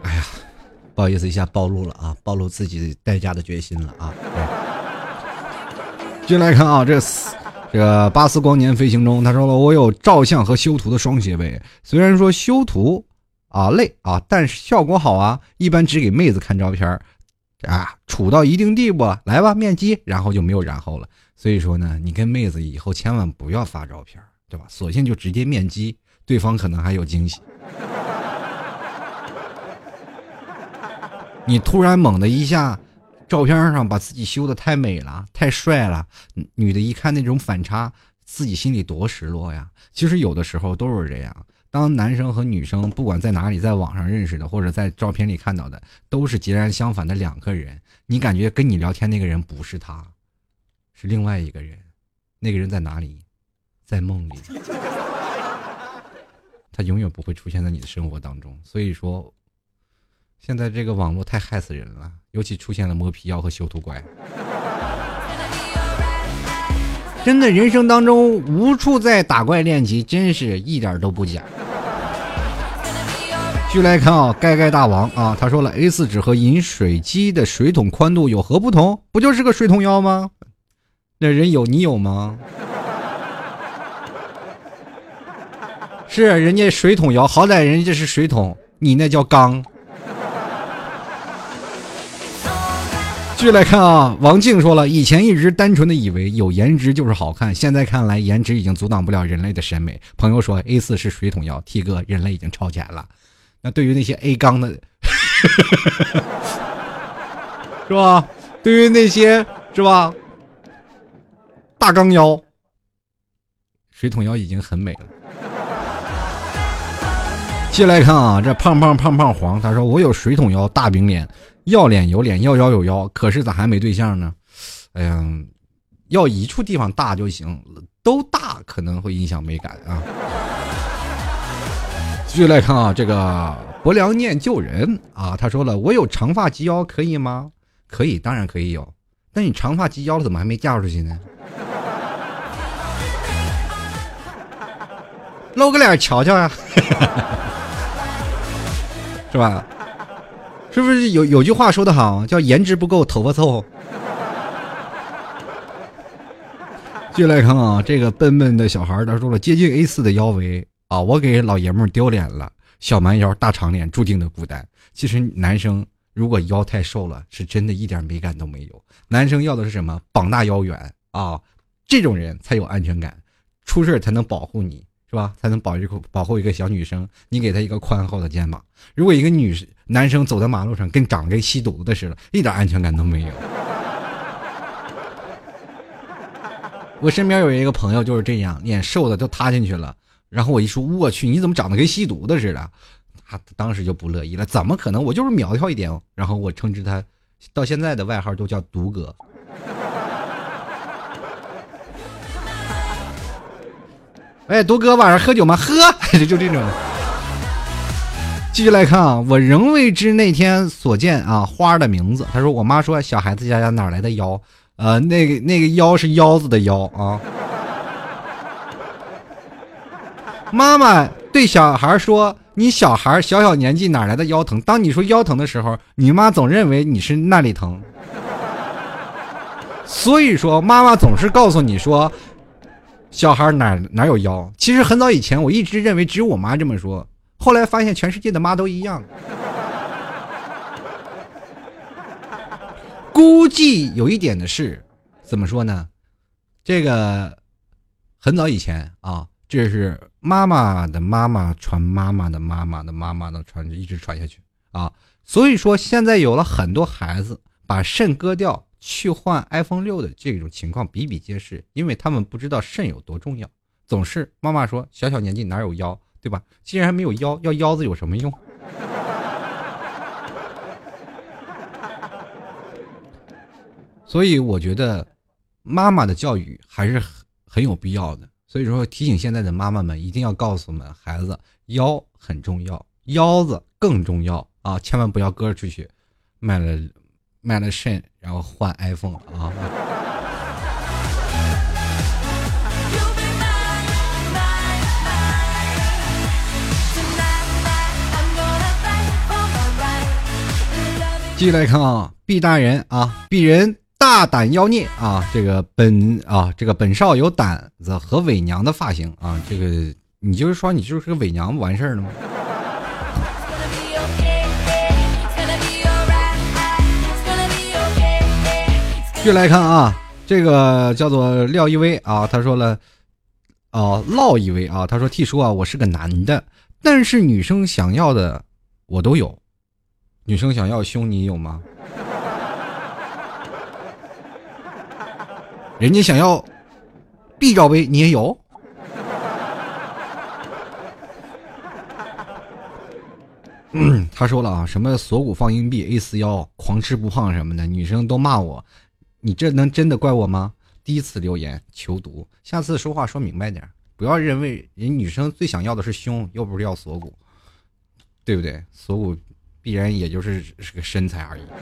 哎呀，不好意思一下暴露了啊，暴露自己代价的决心了啊。进来看啊，这。这巴斯光年飞行中，他说了：“我有照相和修图的双学位。虽然说修图啊累啊，但是效果好啊。一般只给妹子看照片啊，处到一定地步，来吧面基，然后就没有然后了。所以说呢，你跟妹子以后千万不要发照片，对吧？索性就直接面基，对方可能还有惊喜。你突然猛的一下。”照片上把自己修的太美了，太帅了，女的一看那种反差，自己心里多失落呀。其实有的时候都是这样，当男生和女生不管在哪里，在网上认识的，或者在照片里看到的，都是截然相反的两个人。你感觉跟你聊天那个人不是他，是另外一个人，那个人在哪里？在梦里，[LAUGHS] 他永远不会出现在你的生活当中。所以说。现在这个网络太害死人了，尤其出现了磨皮妖和修图怪。真的，人生当中无处在打怪练级，真是一点都不假。继续来看啊，盖盖大王啊，他说了，A 四纸和饮水机的水桶宽度有何不同？不就是个水桶腰吗？那人有你有吗？是人家水桶腰，好歹人家是水桶，你那叫缸。继续来看啊，王静说了，以前一直单纯的以为有颜值就是好看，现在看来颜值已经阻挡不了人类的审美。朋友说 A 四是水桶腰，T 哥人类已经超前了。那对于那些 A 缸的，[LAUGHS] 是吧？对于那些是吧？大缸腰，水桶腰已经很美了。接来看啊，这胖胖胖胖黄，他说我有水桶腰、大饼脸，要脸有脸，要腰有腰，可是咋还没对象呢？哎呀，要一处地方大就行，都大可能会影响美感啊。[LAUGHS] 继续来看啊，这个薄良念旧人啊，他说了，我有长发及腰，可以吗？可以，当然可以有。那你长发及腰了，怎么还没嫁出去呢？[LAUGHS] 露个脸瞧瞧呀，[LAUGHS] 是吧？是不是有有句话说的好，叫颜值不够，头发凑。[LAUGHS] 继续来看啊，这个笨笨的小孩他说了，接近 A 四的腰围啊，我给老爷们丢脸了。小蛮腰大长脸，注定的孤单。其实男生如果腰太瘦了，是真的一点美感都没有。男生要的是什么？膀大腰圆啊，这种人才有安全感，出事才能保护你。是吧？才能保一个保护一个小女生，你给她一个宽厚的肩膀。如果一个女生男生走在马路上，跟长跟吸毒的似的，一点安全感都没有。我身边有一个朋友就是这样，脸瘦的都塌进去了。然后我一说，我去，你怎么长得跟吸毒的似的？他当时就不乐意了，怎么可能？我就是苗条一点。然后我称之他，到现在的外号都叫毒哥。哎，毒哥，晚上喝酒吗？喝，[LAUGHS] 就这种。继续来看啊，我仍未知那天所见啊花的名字。他说，我妈说小孩子家家哪来的腰？呃，那个那个腰是腰子的腰啊。妈妈对小孩说：“你小孩小小年纪哪来的腰疼？”当你说腰疼的时候，你妈总认为你是那里疼。所以说，妈妈总是告诉你说。小孩哪哪有腰？其实很早以前，我一直认为只有我妈这么说，后来发现全世界的妈都一样。[LAUGHS] 估计有一点的是，怎么说呢？这个很早以前啊，这是妈妈的妈妈传妈妈的妈妈的妈妈的传，一直传下去啊。所以说，现在有了很多孩子把肾割掉。去换 iPhone 六的这种情况比比皆是，因为他们不知道肾有多重要。总是妈妈说小小年纪哪有腰，对吧？既然没有腰，要腰子有什么用？[LAUGHS] 所以我觉得妈妈的教育还是很很有必要的。所以说提醒现在的妈妈们一定要告诉我们孩子，腰很重要，腰子更重要啊！千万不要割出去卖了。卖了肾，然后换 iPhone 啊！继续来看啊，毕大人啊，鄙人大胆妖孽啊！这个本啊，这个本少有胆子和伪娘的发型啊！这个你就是说你就是个伪娘不完事儿了吗？继续来看啊，这个叫做廖一威啊，他说了，哦，唠一威啊，他说：“T 叔啊，我是个男的，但是女生想要的我都有。女生想要胸，你有吗？[LAUGHS] 人家想要 B 罩杯，你也有？嗯，[COUGHS] 他说了啊，什么锁骨放硬币，A 四腰，狂吃不胖什么的，女生都骂我。”你这能真的怪我吗？第一次留言求读，下次说话说明白点，不要认为人女生最想要的是胸，又不是要锁骨，对不对？锁骨必然也就是是个身材而已。[LAUGHS]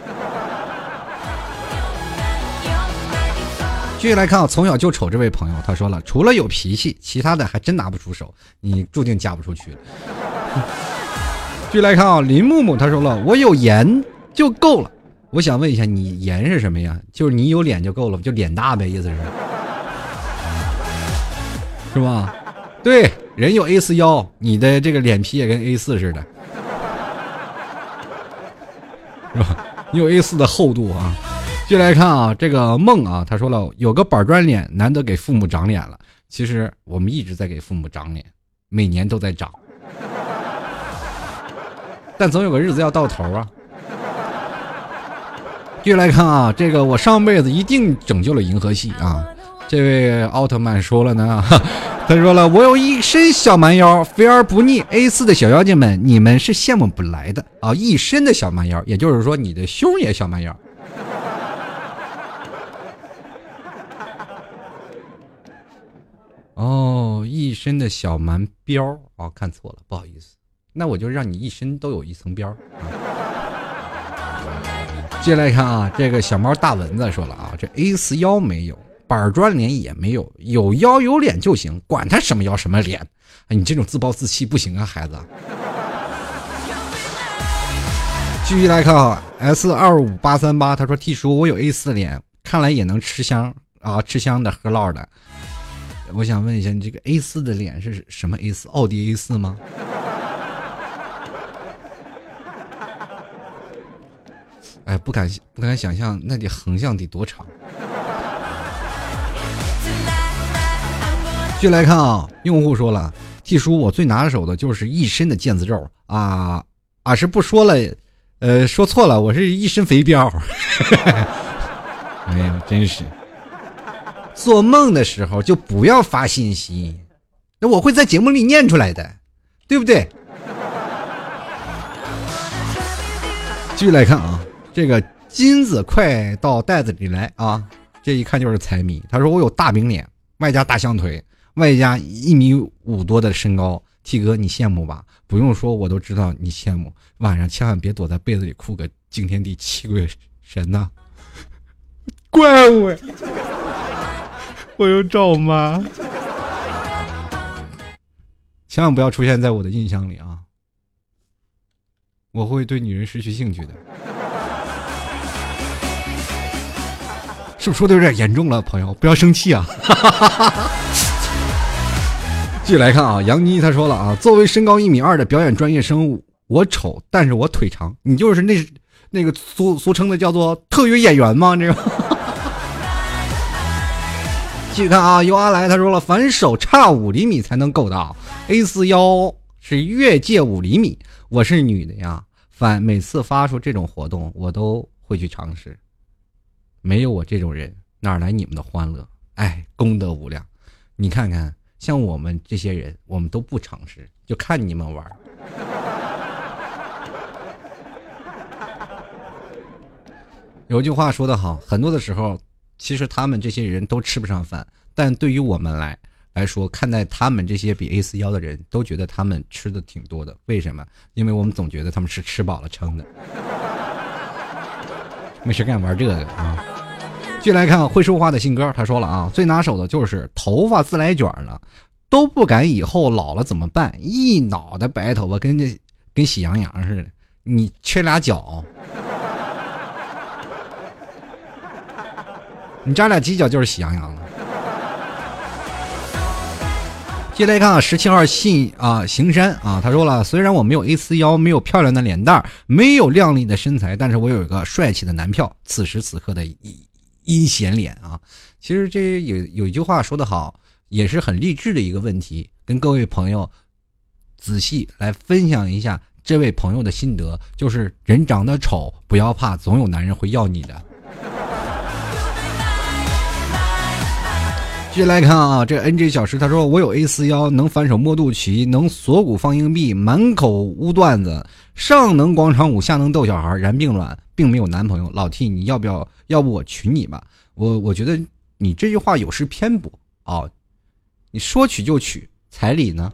继续来看啊，从小就丑这位朋友，他说了，除了有脾气，其他的还真拿不出手，你注定嫁不出去。[LAUGHS] 继续来看啊，林木木他说了，我有颜就够了。我想问一下，你颜是什么呀？就是你有脸就够了，就脸大呗，意思是，[LAUGHS] 是吧？对，人有 A 四腰，你的这个脸皮也跟 A 四似的，是吧？你有 A 四的厚度啊。继续来看啊，这个梦啊，他说了，有个板砖脸，难得给父母长脸了。其实我们一直在给父母长脸，每年都在长，但总有个日子要到头啊。继续来看啊，这个我上辈子一定拯救了银河系啊！这位奥特曼说了呢，[LAUGHS] 他说了，我有一身小蛮腰，肥而不腻。A 四的小妖精们，你们是羡慕不来的啊！一身的小蛮腰，也就是说你的胸也小蛮腰。[LAUGHS] 哦，一身的小蛮膘哦，看错了，不好意思，那我就让你一身都有一层膘啊。接下来看啊，这个小猫大蚊子说了啊，这 A 四腰没有，板砖脸也没有，有腰有脸就行，管他什么腰什么脸。你这种自暴自弃不行啊，孩子。继续来看啊，S 二五八三八，他说 T 叔，我有 A 四脸，看来也能吃香啊，吃香的喝辣的。我想问一下，你这个 A 四的脸是什么 A 四？奥迪 A 四吗？哎，不敢不敢想象，那得横向得多长。续来看啊，用户说了季叔，我最拿手的就是一身的腱子肉啊啊，是不说了，呃，说错了，我是一身肥膘。[LAUGHS] 哎呀，真是。做梦的时候就不要发信息，那我会在节目里念出来的，对不对？继续来看啊，这个金子快到袋子里来啊，这一看就是财迷。他说我有大饼脸，外加大象腿，外加一米五多的身高。T 哥，你羡慕吧？不用说，我都知道你羡慕。晚上千万别躲在被子里哭个惊天地泣鬼神呐！怪物。我有找妈？千万不要出现在我的印象里啊！我会对女人失去兴趣的。是不是说的有点严重了，朋友？不要生气啊！继续来看啊，杨妮她说了啊，作为身高一米二的表演专业生物，我丑，但是我腿长。你就是那那个俗俗称的叫做特约演员吗？这个。继续看啊，由阿来他说了，反手差五厘米才能够到 A 四腰是越界五厘米。我是女的呀，反每次发出这种活动，我都会去尝试。没有我这种人，哪来你们的欢乐？哎，功德无量。你看看，像我们这些人，我们都不尝试，就看你们玩。[LAUGHS] 有句话说得好，很多的时候。其实他们这些人都吃不上饭，但对于我们来来说，看待他们这些比 A 四腰的人都觉得他们吃的挺多的。为什么？因为我们总觉得他们是吃饱了撑的，[LAUGHS] 没事干玩这个啊。继续来看会说话的信哥，他说了啊，最拿手的就是头发自来卷了，都不敢以后老了怎么办？一脑袋白头发，跟这跟喜羊羊似的，你缺俩脚。[LAUGHS] 你扎俩犄角就是喜羊羊了。接来看啊，十七号信啊，行山啊，他说了，虽然我没有 A 四腰，没有漂亮的脸蛋没有靓丽的身材，但是我有一个帅气的男票。此时此刻的阴险脸啊，其实这有有一句话说得好，也是很励志的一个问题，跟各位朋友仔细来分享一下这位朋友的心得，就是人长得丑不要怕，总有男人会要你的。继续来看啊，这 N J 小石他说：“我有 A 四腰，能反手摸肚脐，能锁骨放硬币，满口污段子，上能广场舞，下能逗小孩，然并卵，并没有男朋友。老 T，你要不要？要不我娶你吧？我我觉得你这句话有失偏颇啊！你说娶就娶，彩礼呢？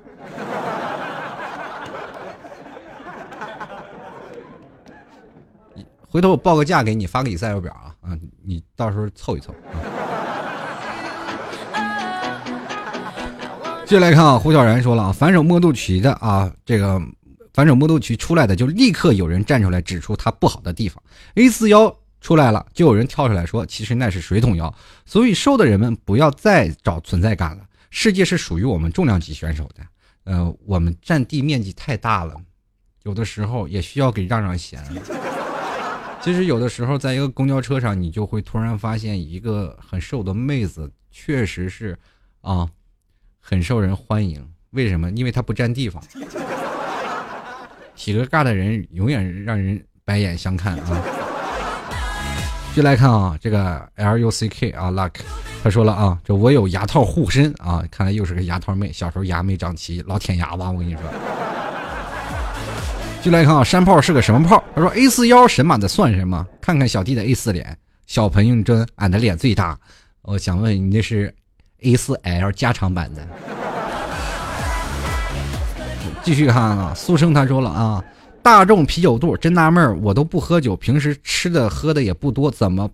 回头我报个价给你，发个 Excel 表啊啊，你到时候凑一凑。”啊接下来看啊，胡小然说了啊，反手摸肚脐的啊，这个反手摸肚脐出来的，就立刻有人站出来指出他不好的地方。A 四腰出来了，就有人跳出来说，其实那是水桶腰。所以瘦的人们不要再找存在感了。世界是属于我们重量级选手的，呃，我们占地面积太大了，有的时候也需要给让让贤。其实有的时候，在一个公交车上，你就会突然发现一个很瘦的妹子，确实是啊。很受人欢迎，为什么？因为她不占地方。体格尬的人永远让人白眼相看啊！[LAUGHS] 就来看啊，这个 L U C K 啊，Luck，他说了啊，这我有牙套护身啊，看来又是个牙套妹。小时候牙没长齐，老舔牙吧，我跟你说。就来看啊，山炮是个什么炮？他说 A 四腰神马的算什么？看看小弟的 A 四脸，小朋友真，俺的脸最大。我想问你，那是 A 四 L 加长版的？继续看啊，苏生他说了啊，大众啤酒肚，真纳闷儿，我都不喝酒，平时吃的喝的也不多，怎么？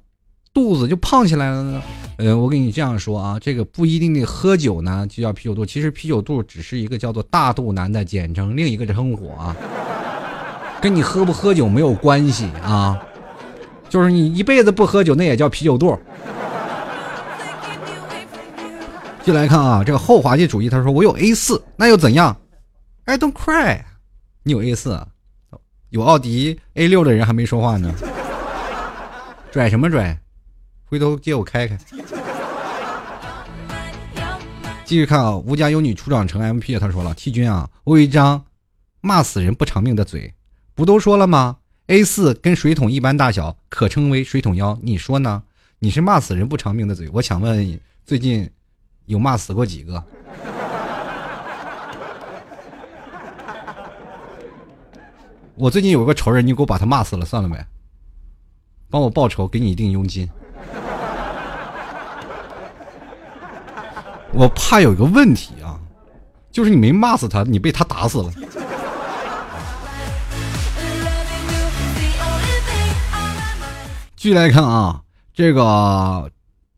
肚子就胖起来了呢，呃，我跟你这样说啊，这个不一定得喝酒呢就叫啤酒肚，其实啤酒肚只是一个叫做大肚腩的简称，另一个称呼啊，跟你喝不喝酒没有关系啊，就是你一辈子不喝酒，那也叫啤酒肚。进来看啊，这个后滑稽主义，他说我有 A 四，那又怎样？I don't cry，你有 A 四，有奥迪 A 六的人还没说话呢，拽什么拽？回头借我开开。继续看啊，吴家有女初长成 MP，他说了：“T 君啊，我有一张骂死人不偿命的嘴，不都说了吗？A 四跟水桶一般大小，可称为水桶腰。你说呢？你是骂死人不偿命的嘴。我想问，最近有骂死过几个？我最近有个仇人，你给我把他骂死了算了没？帮我报仇，给你一定佣金。[LAUGHS] ”我怕有一个问题啊，就是你没骂死他，你被他打死了。继续来看啊，这个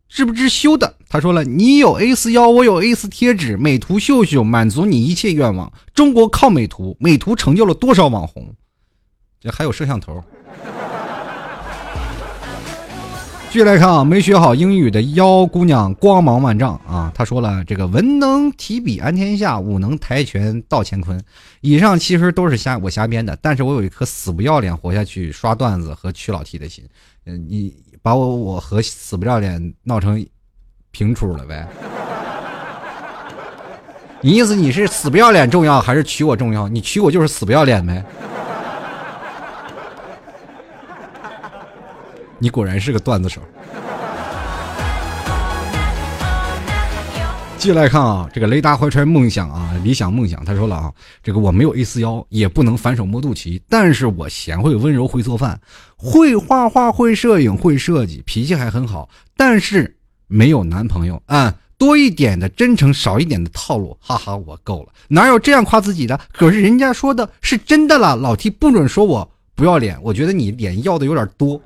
知不知羞的？他说了，你有 A 四腰，我有 A 四贴纸，美图秀秀满足你一切愿望。中国靠美图，美图成就了多少网红？这还有摄像头。继续来看啊，没学好英语的妖姑娘光芒万丈啊！她说了：“这个文能提笔安天下，武能跆拳道乾坤。”以上其实都是瞎我瞎编的，但是我有一颗死不要脸活下去刷段子和娶老 T 的心。嗯，你把我我和死不要脸闹成平处了呗？[LAUGHS] 你意思你是死不要脸重要还是娶我重要？你娶我就是死不要脸呗？你果然是个段子手。继续来看啊，这个雷达怀揣梦想啊，理想梦想，他说了啊，这个我没有 A 四腰，也不能反手摸肚脐，但是我贤惠温柔会做饭，会画画会摄影会设计，脾气还很好，但是没有男朋友啊，多一点的真诚，少一点的套路，哈哈，我够了，哪有这样夸自己的？可是人家说的是真的了，老 T 不准说我不要脸，我觉得你脸要的有点多。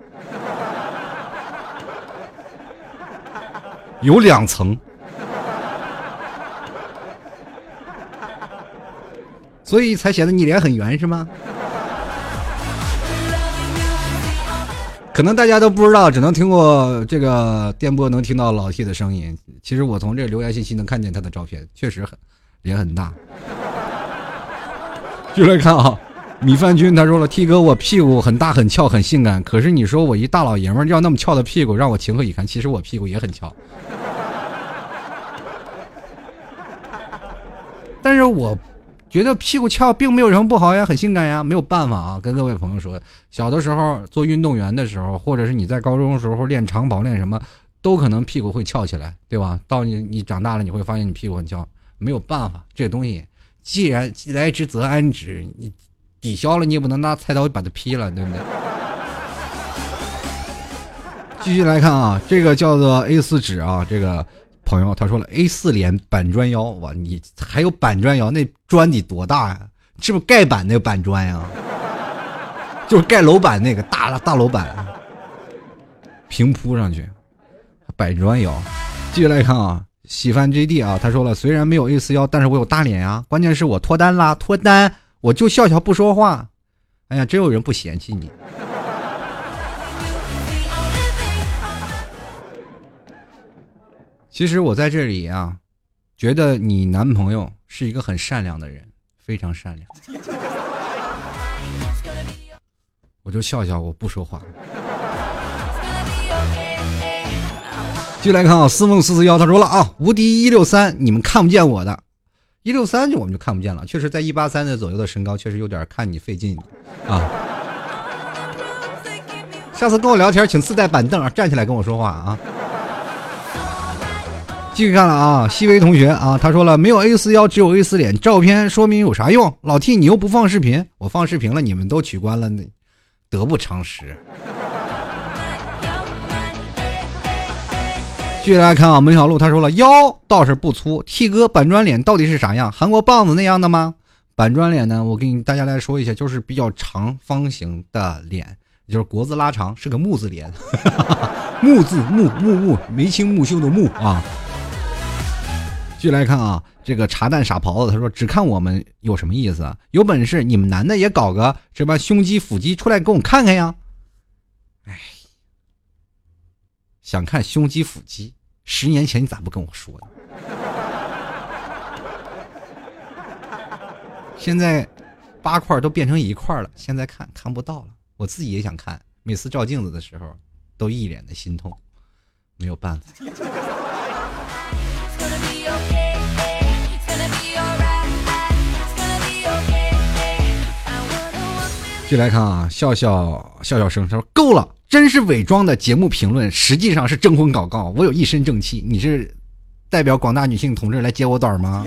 有两层，所以才显得你脸很圆是吗？可能大家都不知道，只能听过这个电波，能听到老 T 的声音。其实我从这留言信息能看见他的照片，确实很脸很大。[LAUGHS] 就来看啊，米饭君他说了：“T 哥，我屁股很大很翘很性感，可是你说我一大老爷们要那么翘的屁股，让我情何以堪？其实我屁股也很翘。”但是我觉得屁股翘并没有什么不好呀，很性感呀。没有办法啊，跟各位朋友说，小的时候做运动员的时候，或者是你在高中的时候练长跑练什么，都可能屁股会翘起来，对吧？到你你长大了，你会发现你屁股很翘。没有办法，这东西既然既来之则安之，你抵消了，你也不能拿菜刀把它劈了，对不对？[LAUGHS] 继续来看啊，这个叫做 A 四纸啊，这个。朋友，他说了 A 四脸板砖腰，哇，你还有板砖腰？那砖得多大呀？是不是盖板那个板砖呀？就是盖楼板那个大大楼板，平铺上去，板砖腰。继续来看啊，喜欢 JD 啊，他说了，虽然没有 A 四腰，但是我有大脸呀。关键是我脱单啦，脱单我就笑笑不说话。哎呀，真有人不嫌弃你。其实我在这里啊，觉得你男朋友是一个很善良的人，非常善良。我就笑笑，我不说话。继续来看啊，思梦四四幺他说了啊，无敌一六三，你们看不见我的，一六三就我们就看不见了。确实，在一八三的左右的身高，确实有点看你费劲啊。下次跟我聊天，请自带板凳，站起来跟我说话啊。继续看了啊，西维同学啊，他说了没有 A 四腰，只有 A 四脸，照片说明有啥用？老 T 你又不放视频，我放视频了，你们都取关了，那得不偿失。继续来看啊，梅小璐他说了腰倒是不粗，T 哥板砖脸到底是啥样？韩国棒子那样的吗？板砖脸呢，我给大家来说一下，就是比较长方形的脸。就是国字拉长，是个木字脸，[LAUGHS] 木字木木木眉清目秀的木啊。继续来看啊，这个茶蛋傻狍子他说：“只看我们有什么意思？有本事你们男的也搞个什么胸肌腹肌出来给我们看看呀！”哎，想看胸肌腹肌，十年前你咋不跟我说呢？[LAUGHS] 现在八块都变成一块了，现在看看不到了。我自己也想看，每次照镜子的时候都一脸的心痛，没有办法。继续来看啊，笑笑笑笑声，他说够了，真是伪装的节目评论，实际上是征婚广告。我有一身正气，你是代表广大女性同志来接我短吗？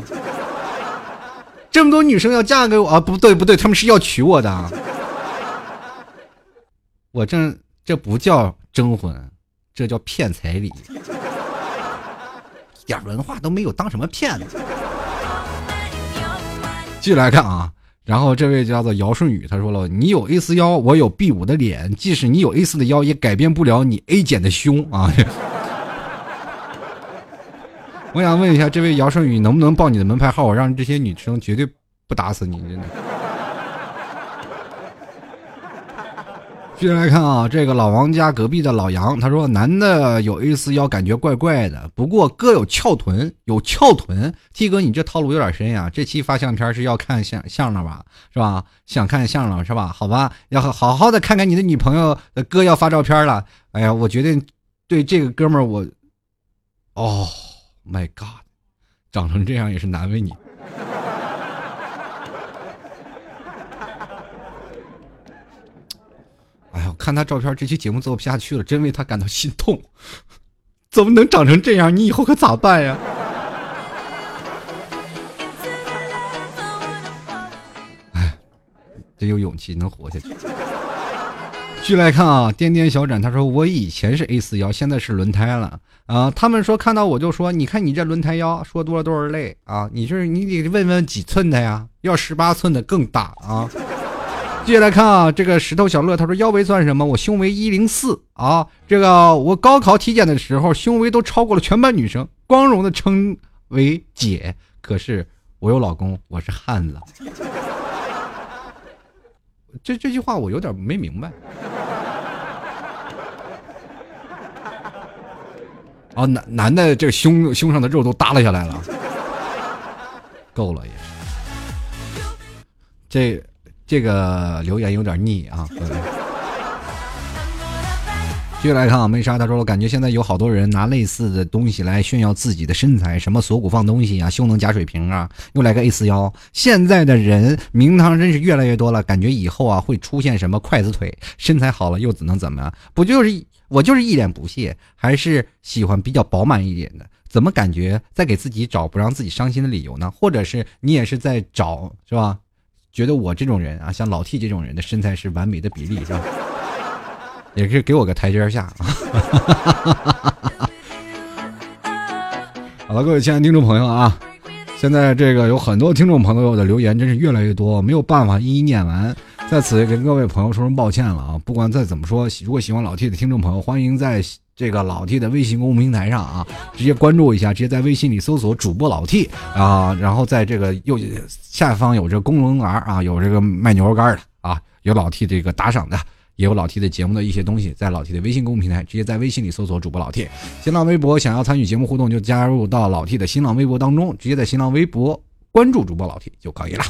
这么多女生要嫁给我啊？不对不对，他们是要娶我的。我这这不叫征婚，这叫骗彩礼，一点文化都没有，当什么骗子？继续来看啊，然后这位叫做姚顺宇，他说了：“你有 A 四腰，我有 B 五的脸，即使你有 A 四的腰，也改变不了你 A 减的胸啊！” [LAUGHS] 我想问一下，这位姚顺宇能不能报你的门牌号？我让这些女生绝对不打死你，真的。继续来看啊，这个老王家隔壁的老杨，他说男的有 A 四腰感觉怪怪的，不过哥有翘臀，有翘臀。T 哥，你这套路有点深呀。这期发相片是要看相相了吧，是吧？想看相了是吧？好吧，要好好的看看你的女朋友的哥要发照片了。哎呀，我决定对这个哥们儿我，哦，My God，长成这样也是难为你。哎呀，看他照片，这期节目做不下去了，真为他感到心痛。[LAUGHS] 怎么能长成这样？你以后可咋办呀？哎，真有勇气能活下去。继续来看啊，颠颠小展，他说我以前是 A 四腰，现在是轮胎了啊。他们说看到我就说，你看你这轮胎腰，说多了都是泪啊。你是你得问问几寸的呀？要十八寸的更大啊。接下来看啊，这个石头小乐他说腰围算什么？我胸围一零四啊，这个我高考体检的时候胸围都超过了全班女生，光荣的称为姐。可是我有老公，我是汉子。[LAUGHS] 这这句话我有点没明白。啊，男男的这胸胸上的肉都耷拉下来了，够了也是。这。这个留言有点腻啊！[LAUGHS] 继续来看啊，梅莎他说：“我感觉现在有好多人拿类似的东西来炫耀自己的身材，什么锁骨放东西啊，胸能夹水瓶啊，又来个 A 四腰。现在的人名堂真是越来越多了，感觉以后啊会出现什么筷子腿，身材好了又怎能怎么？不就是我就是一脸不屑，还是喜欢比较饱满一点的？怎么感觉在给自己找不让自己伤心的理由呢？或者是你也是在找是吧？”觉得我这种人啊，像老 T 这种人的身材是完美的比例，是吧？[LAUGHS] 也是给我个台阶下啊。[LAUGHS] 好了，各位亲爱的听众朋友啊，现在这个有很多听众朋友的留言真是越来越多，没有办法一一念完，在此也跟各位朋友说声抱歉了啊！不管再怎么说，如果喜欢老 T 的听众朋友，欢迎在。这个老 T 的微信公众平台上啊，直接关注一下，直接在微信里搜索主播老 T 啊，然后在这个右下方有这个公众栏啊，有这个卖牛肉干的啊，有老 T 这个打赏的，也有老 T 的节目的一些东西，在老 T 的微信公众平台，直接在微信里搜索主播老 T。新浪微博想要参与节目互动，就加入到老 T 的新浪微博当中，直接在新浪微博关注主播老 T 就可以了。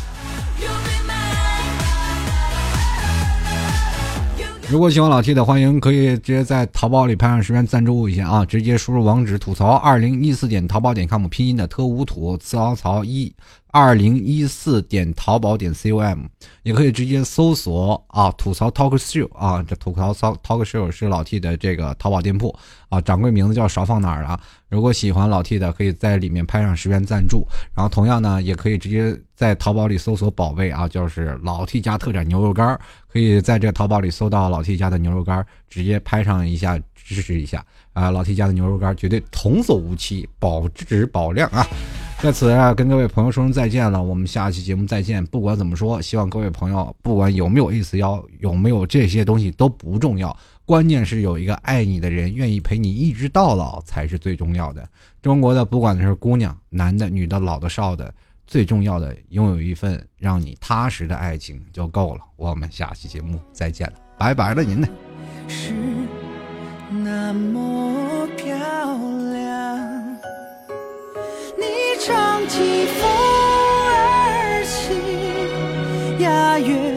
如果喜欢老 T 的，欢迎可以直接在淘宝里拍上十元赞助一下啊！直接输入网址吐槽二零一四点淘宝点 com 拼音的特无土次凹槽一二零一四点淘宝点 com，也可以直接搜索啊，吐槽 talk show 啊，这吐槽 talk show 是老 T 的这个淘宝店铺啊，掌柜名字叫少放哪儿了。如果喜欢老 T 的，可以在里面拍上十元赞助，然后同样呢，也可以直接在淘宝里搜索宝贝啊，就是老 T 家特产牛肉干，可以在这淘宝里搜到老 T 家的牛肉干，直接拍上一下支持一下啊，老 T 家的牛肉干绝对童叟无欺，保质保量啊。在此啊，跟各位朋友说声再见了，我们下期节目再见。不管怎么说，希望各位朋友，不管有没有 A 四幺，有没有这些东西都不重要，关键是有一个爱你的人，愿意陪你一直到老才是最重要的。中国的不管是姑娘、男的、女的、老的、少的，最重要的拥有一份让你踏实的爱情就够了。我们下期节目再见了，拜拜了您呢。是那么漂亮。唱起风儿起呀，月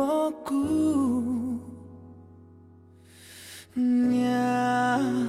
我姑娘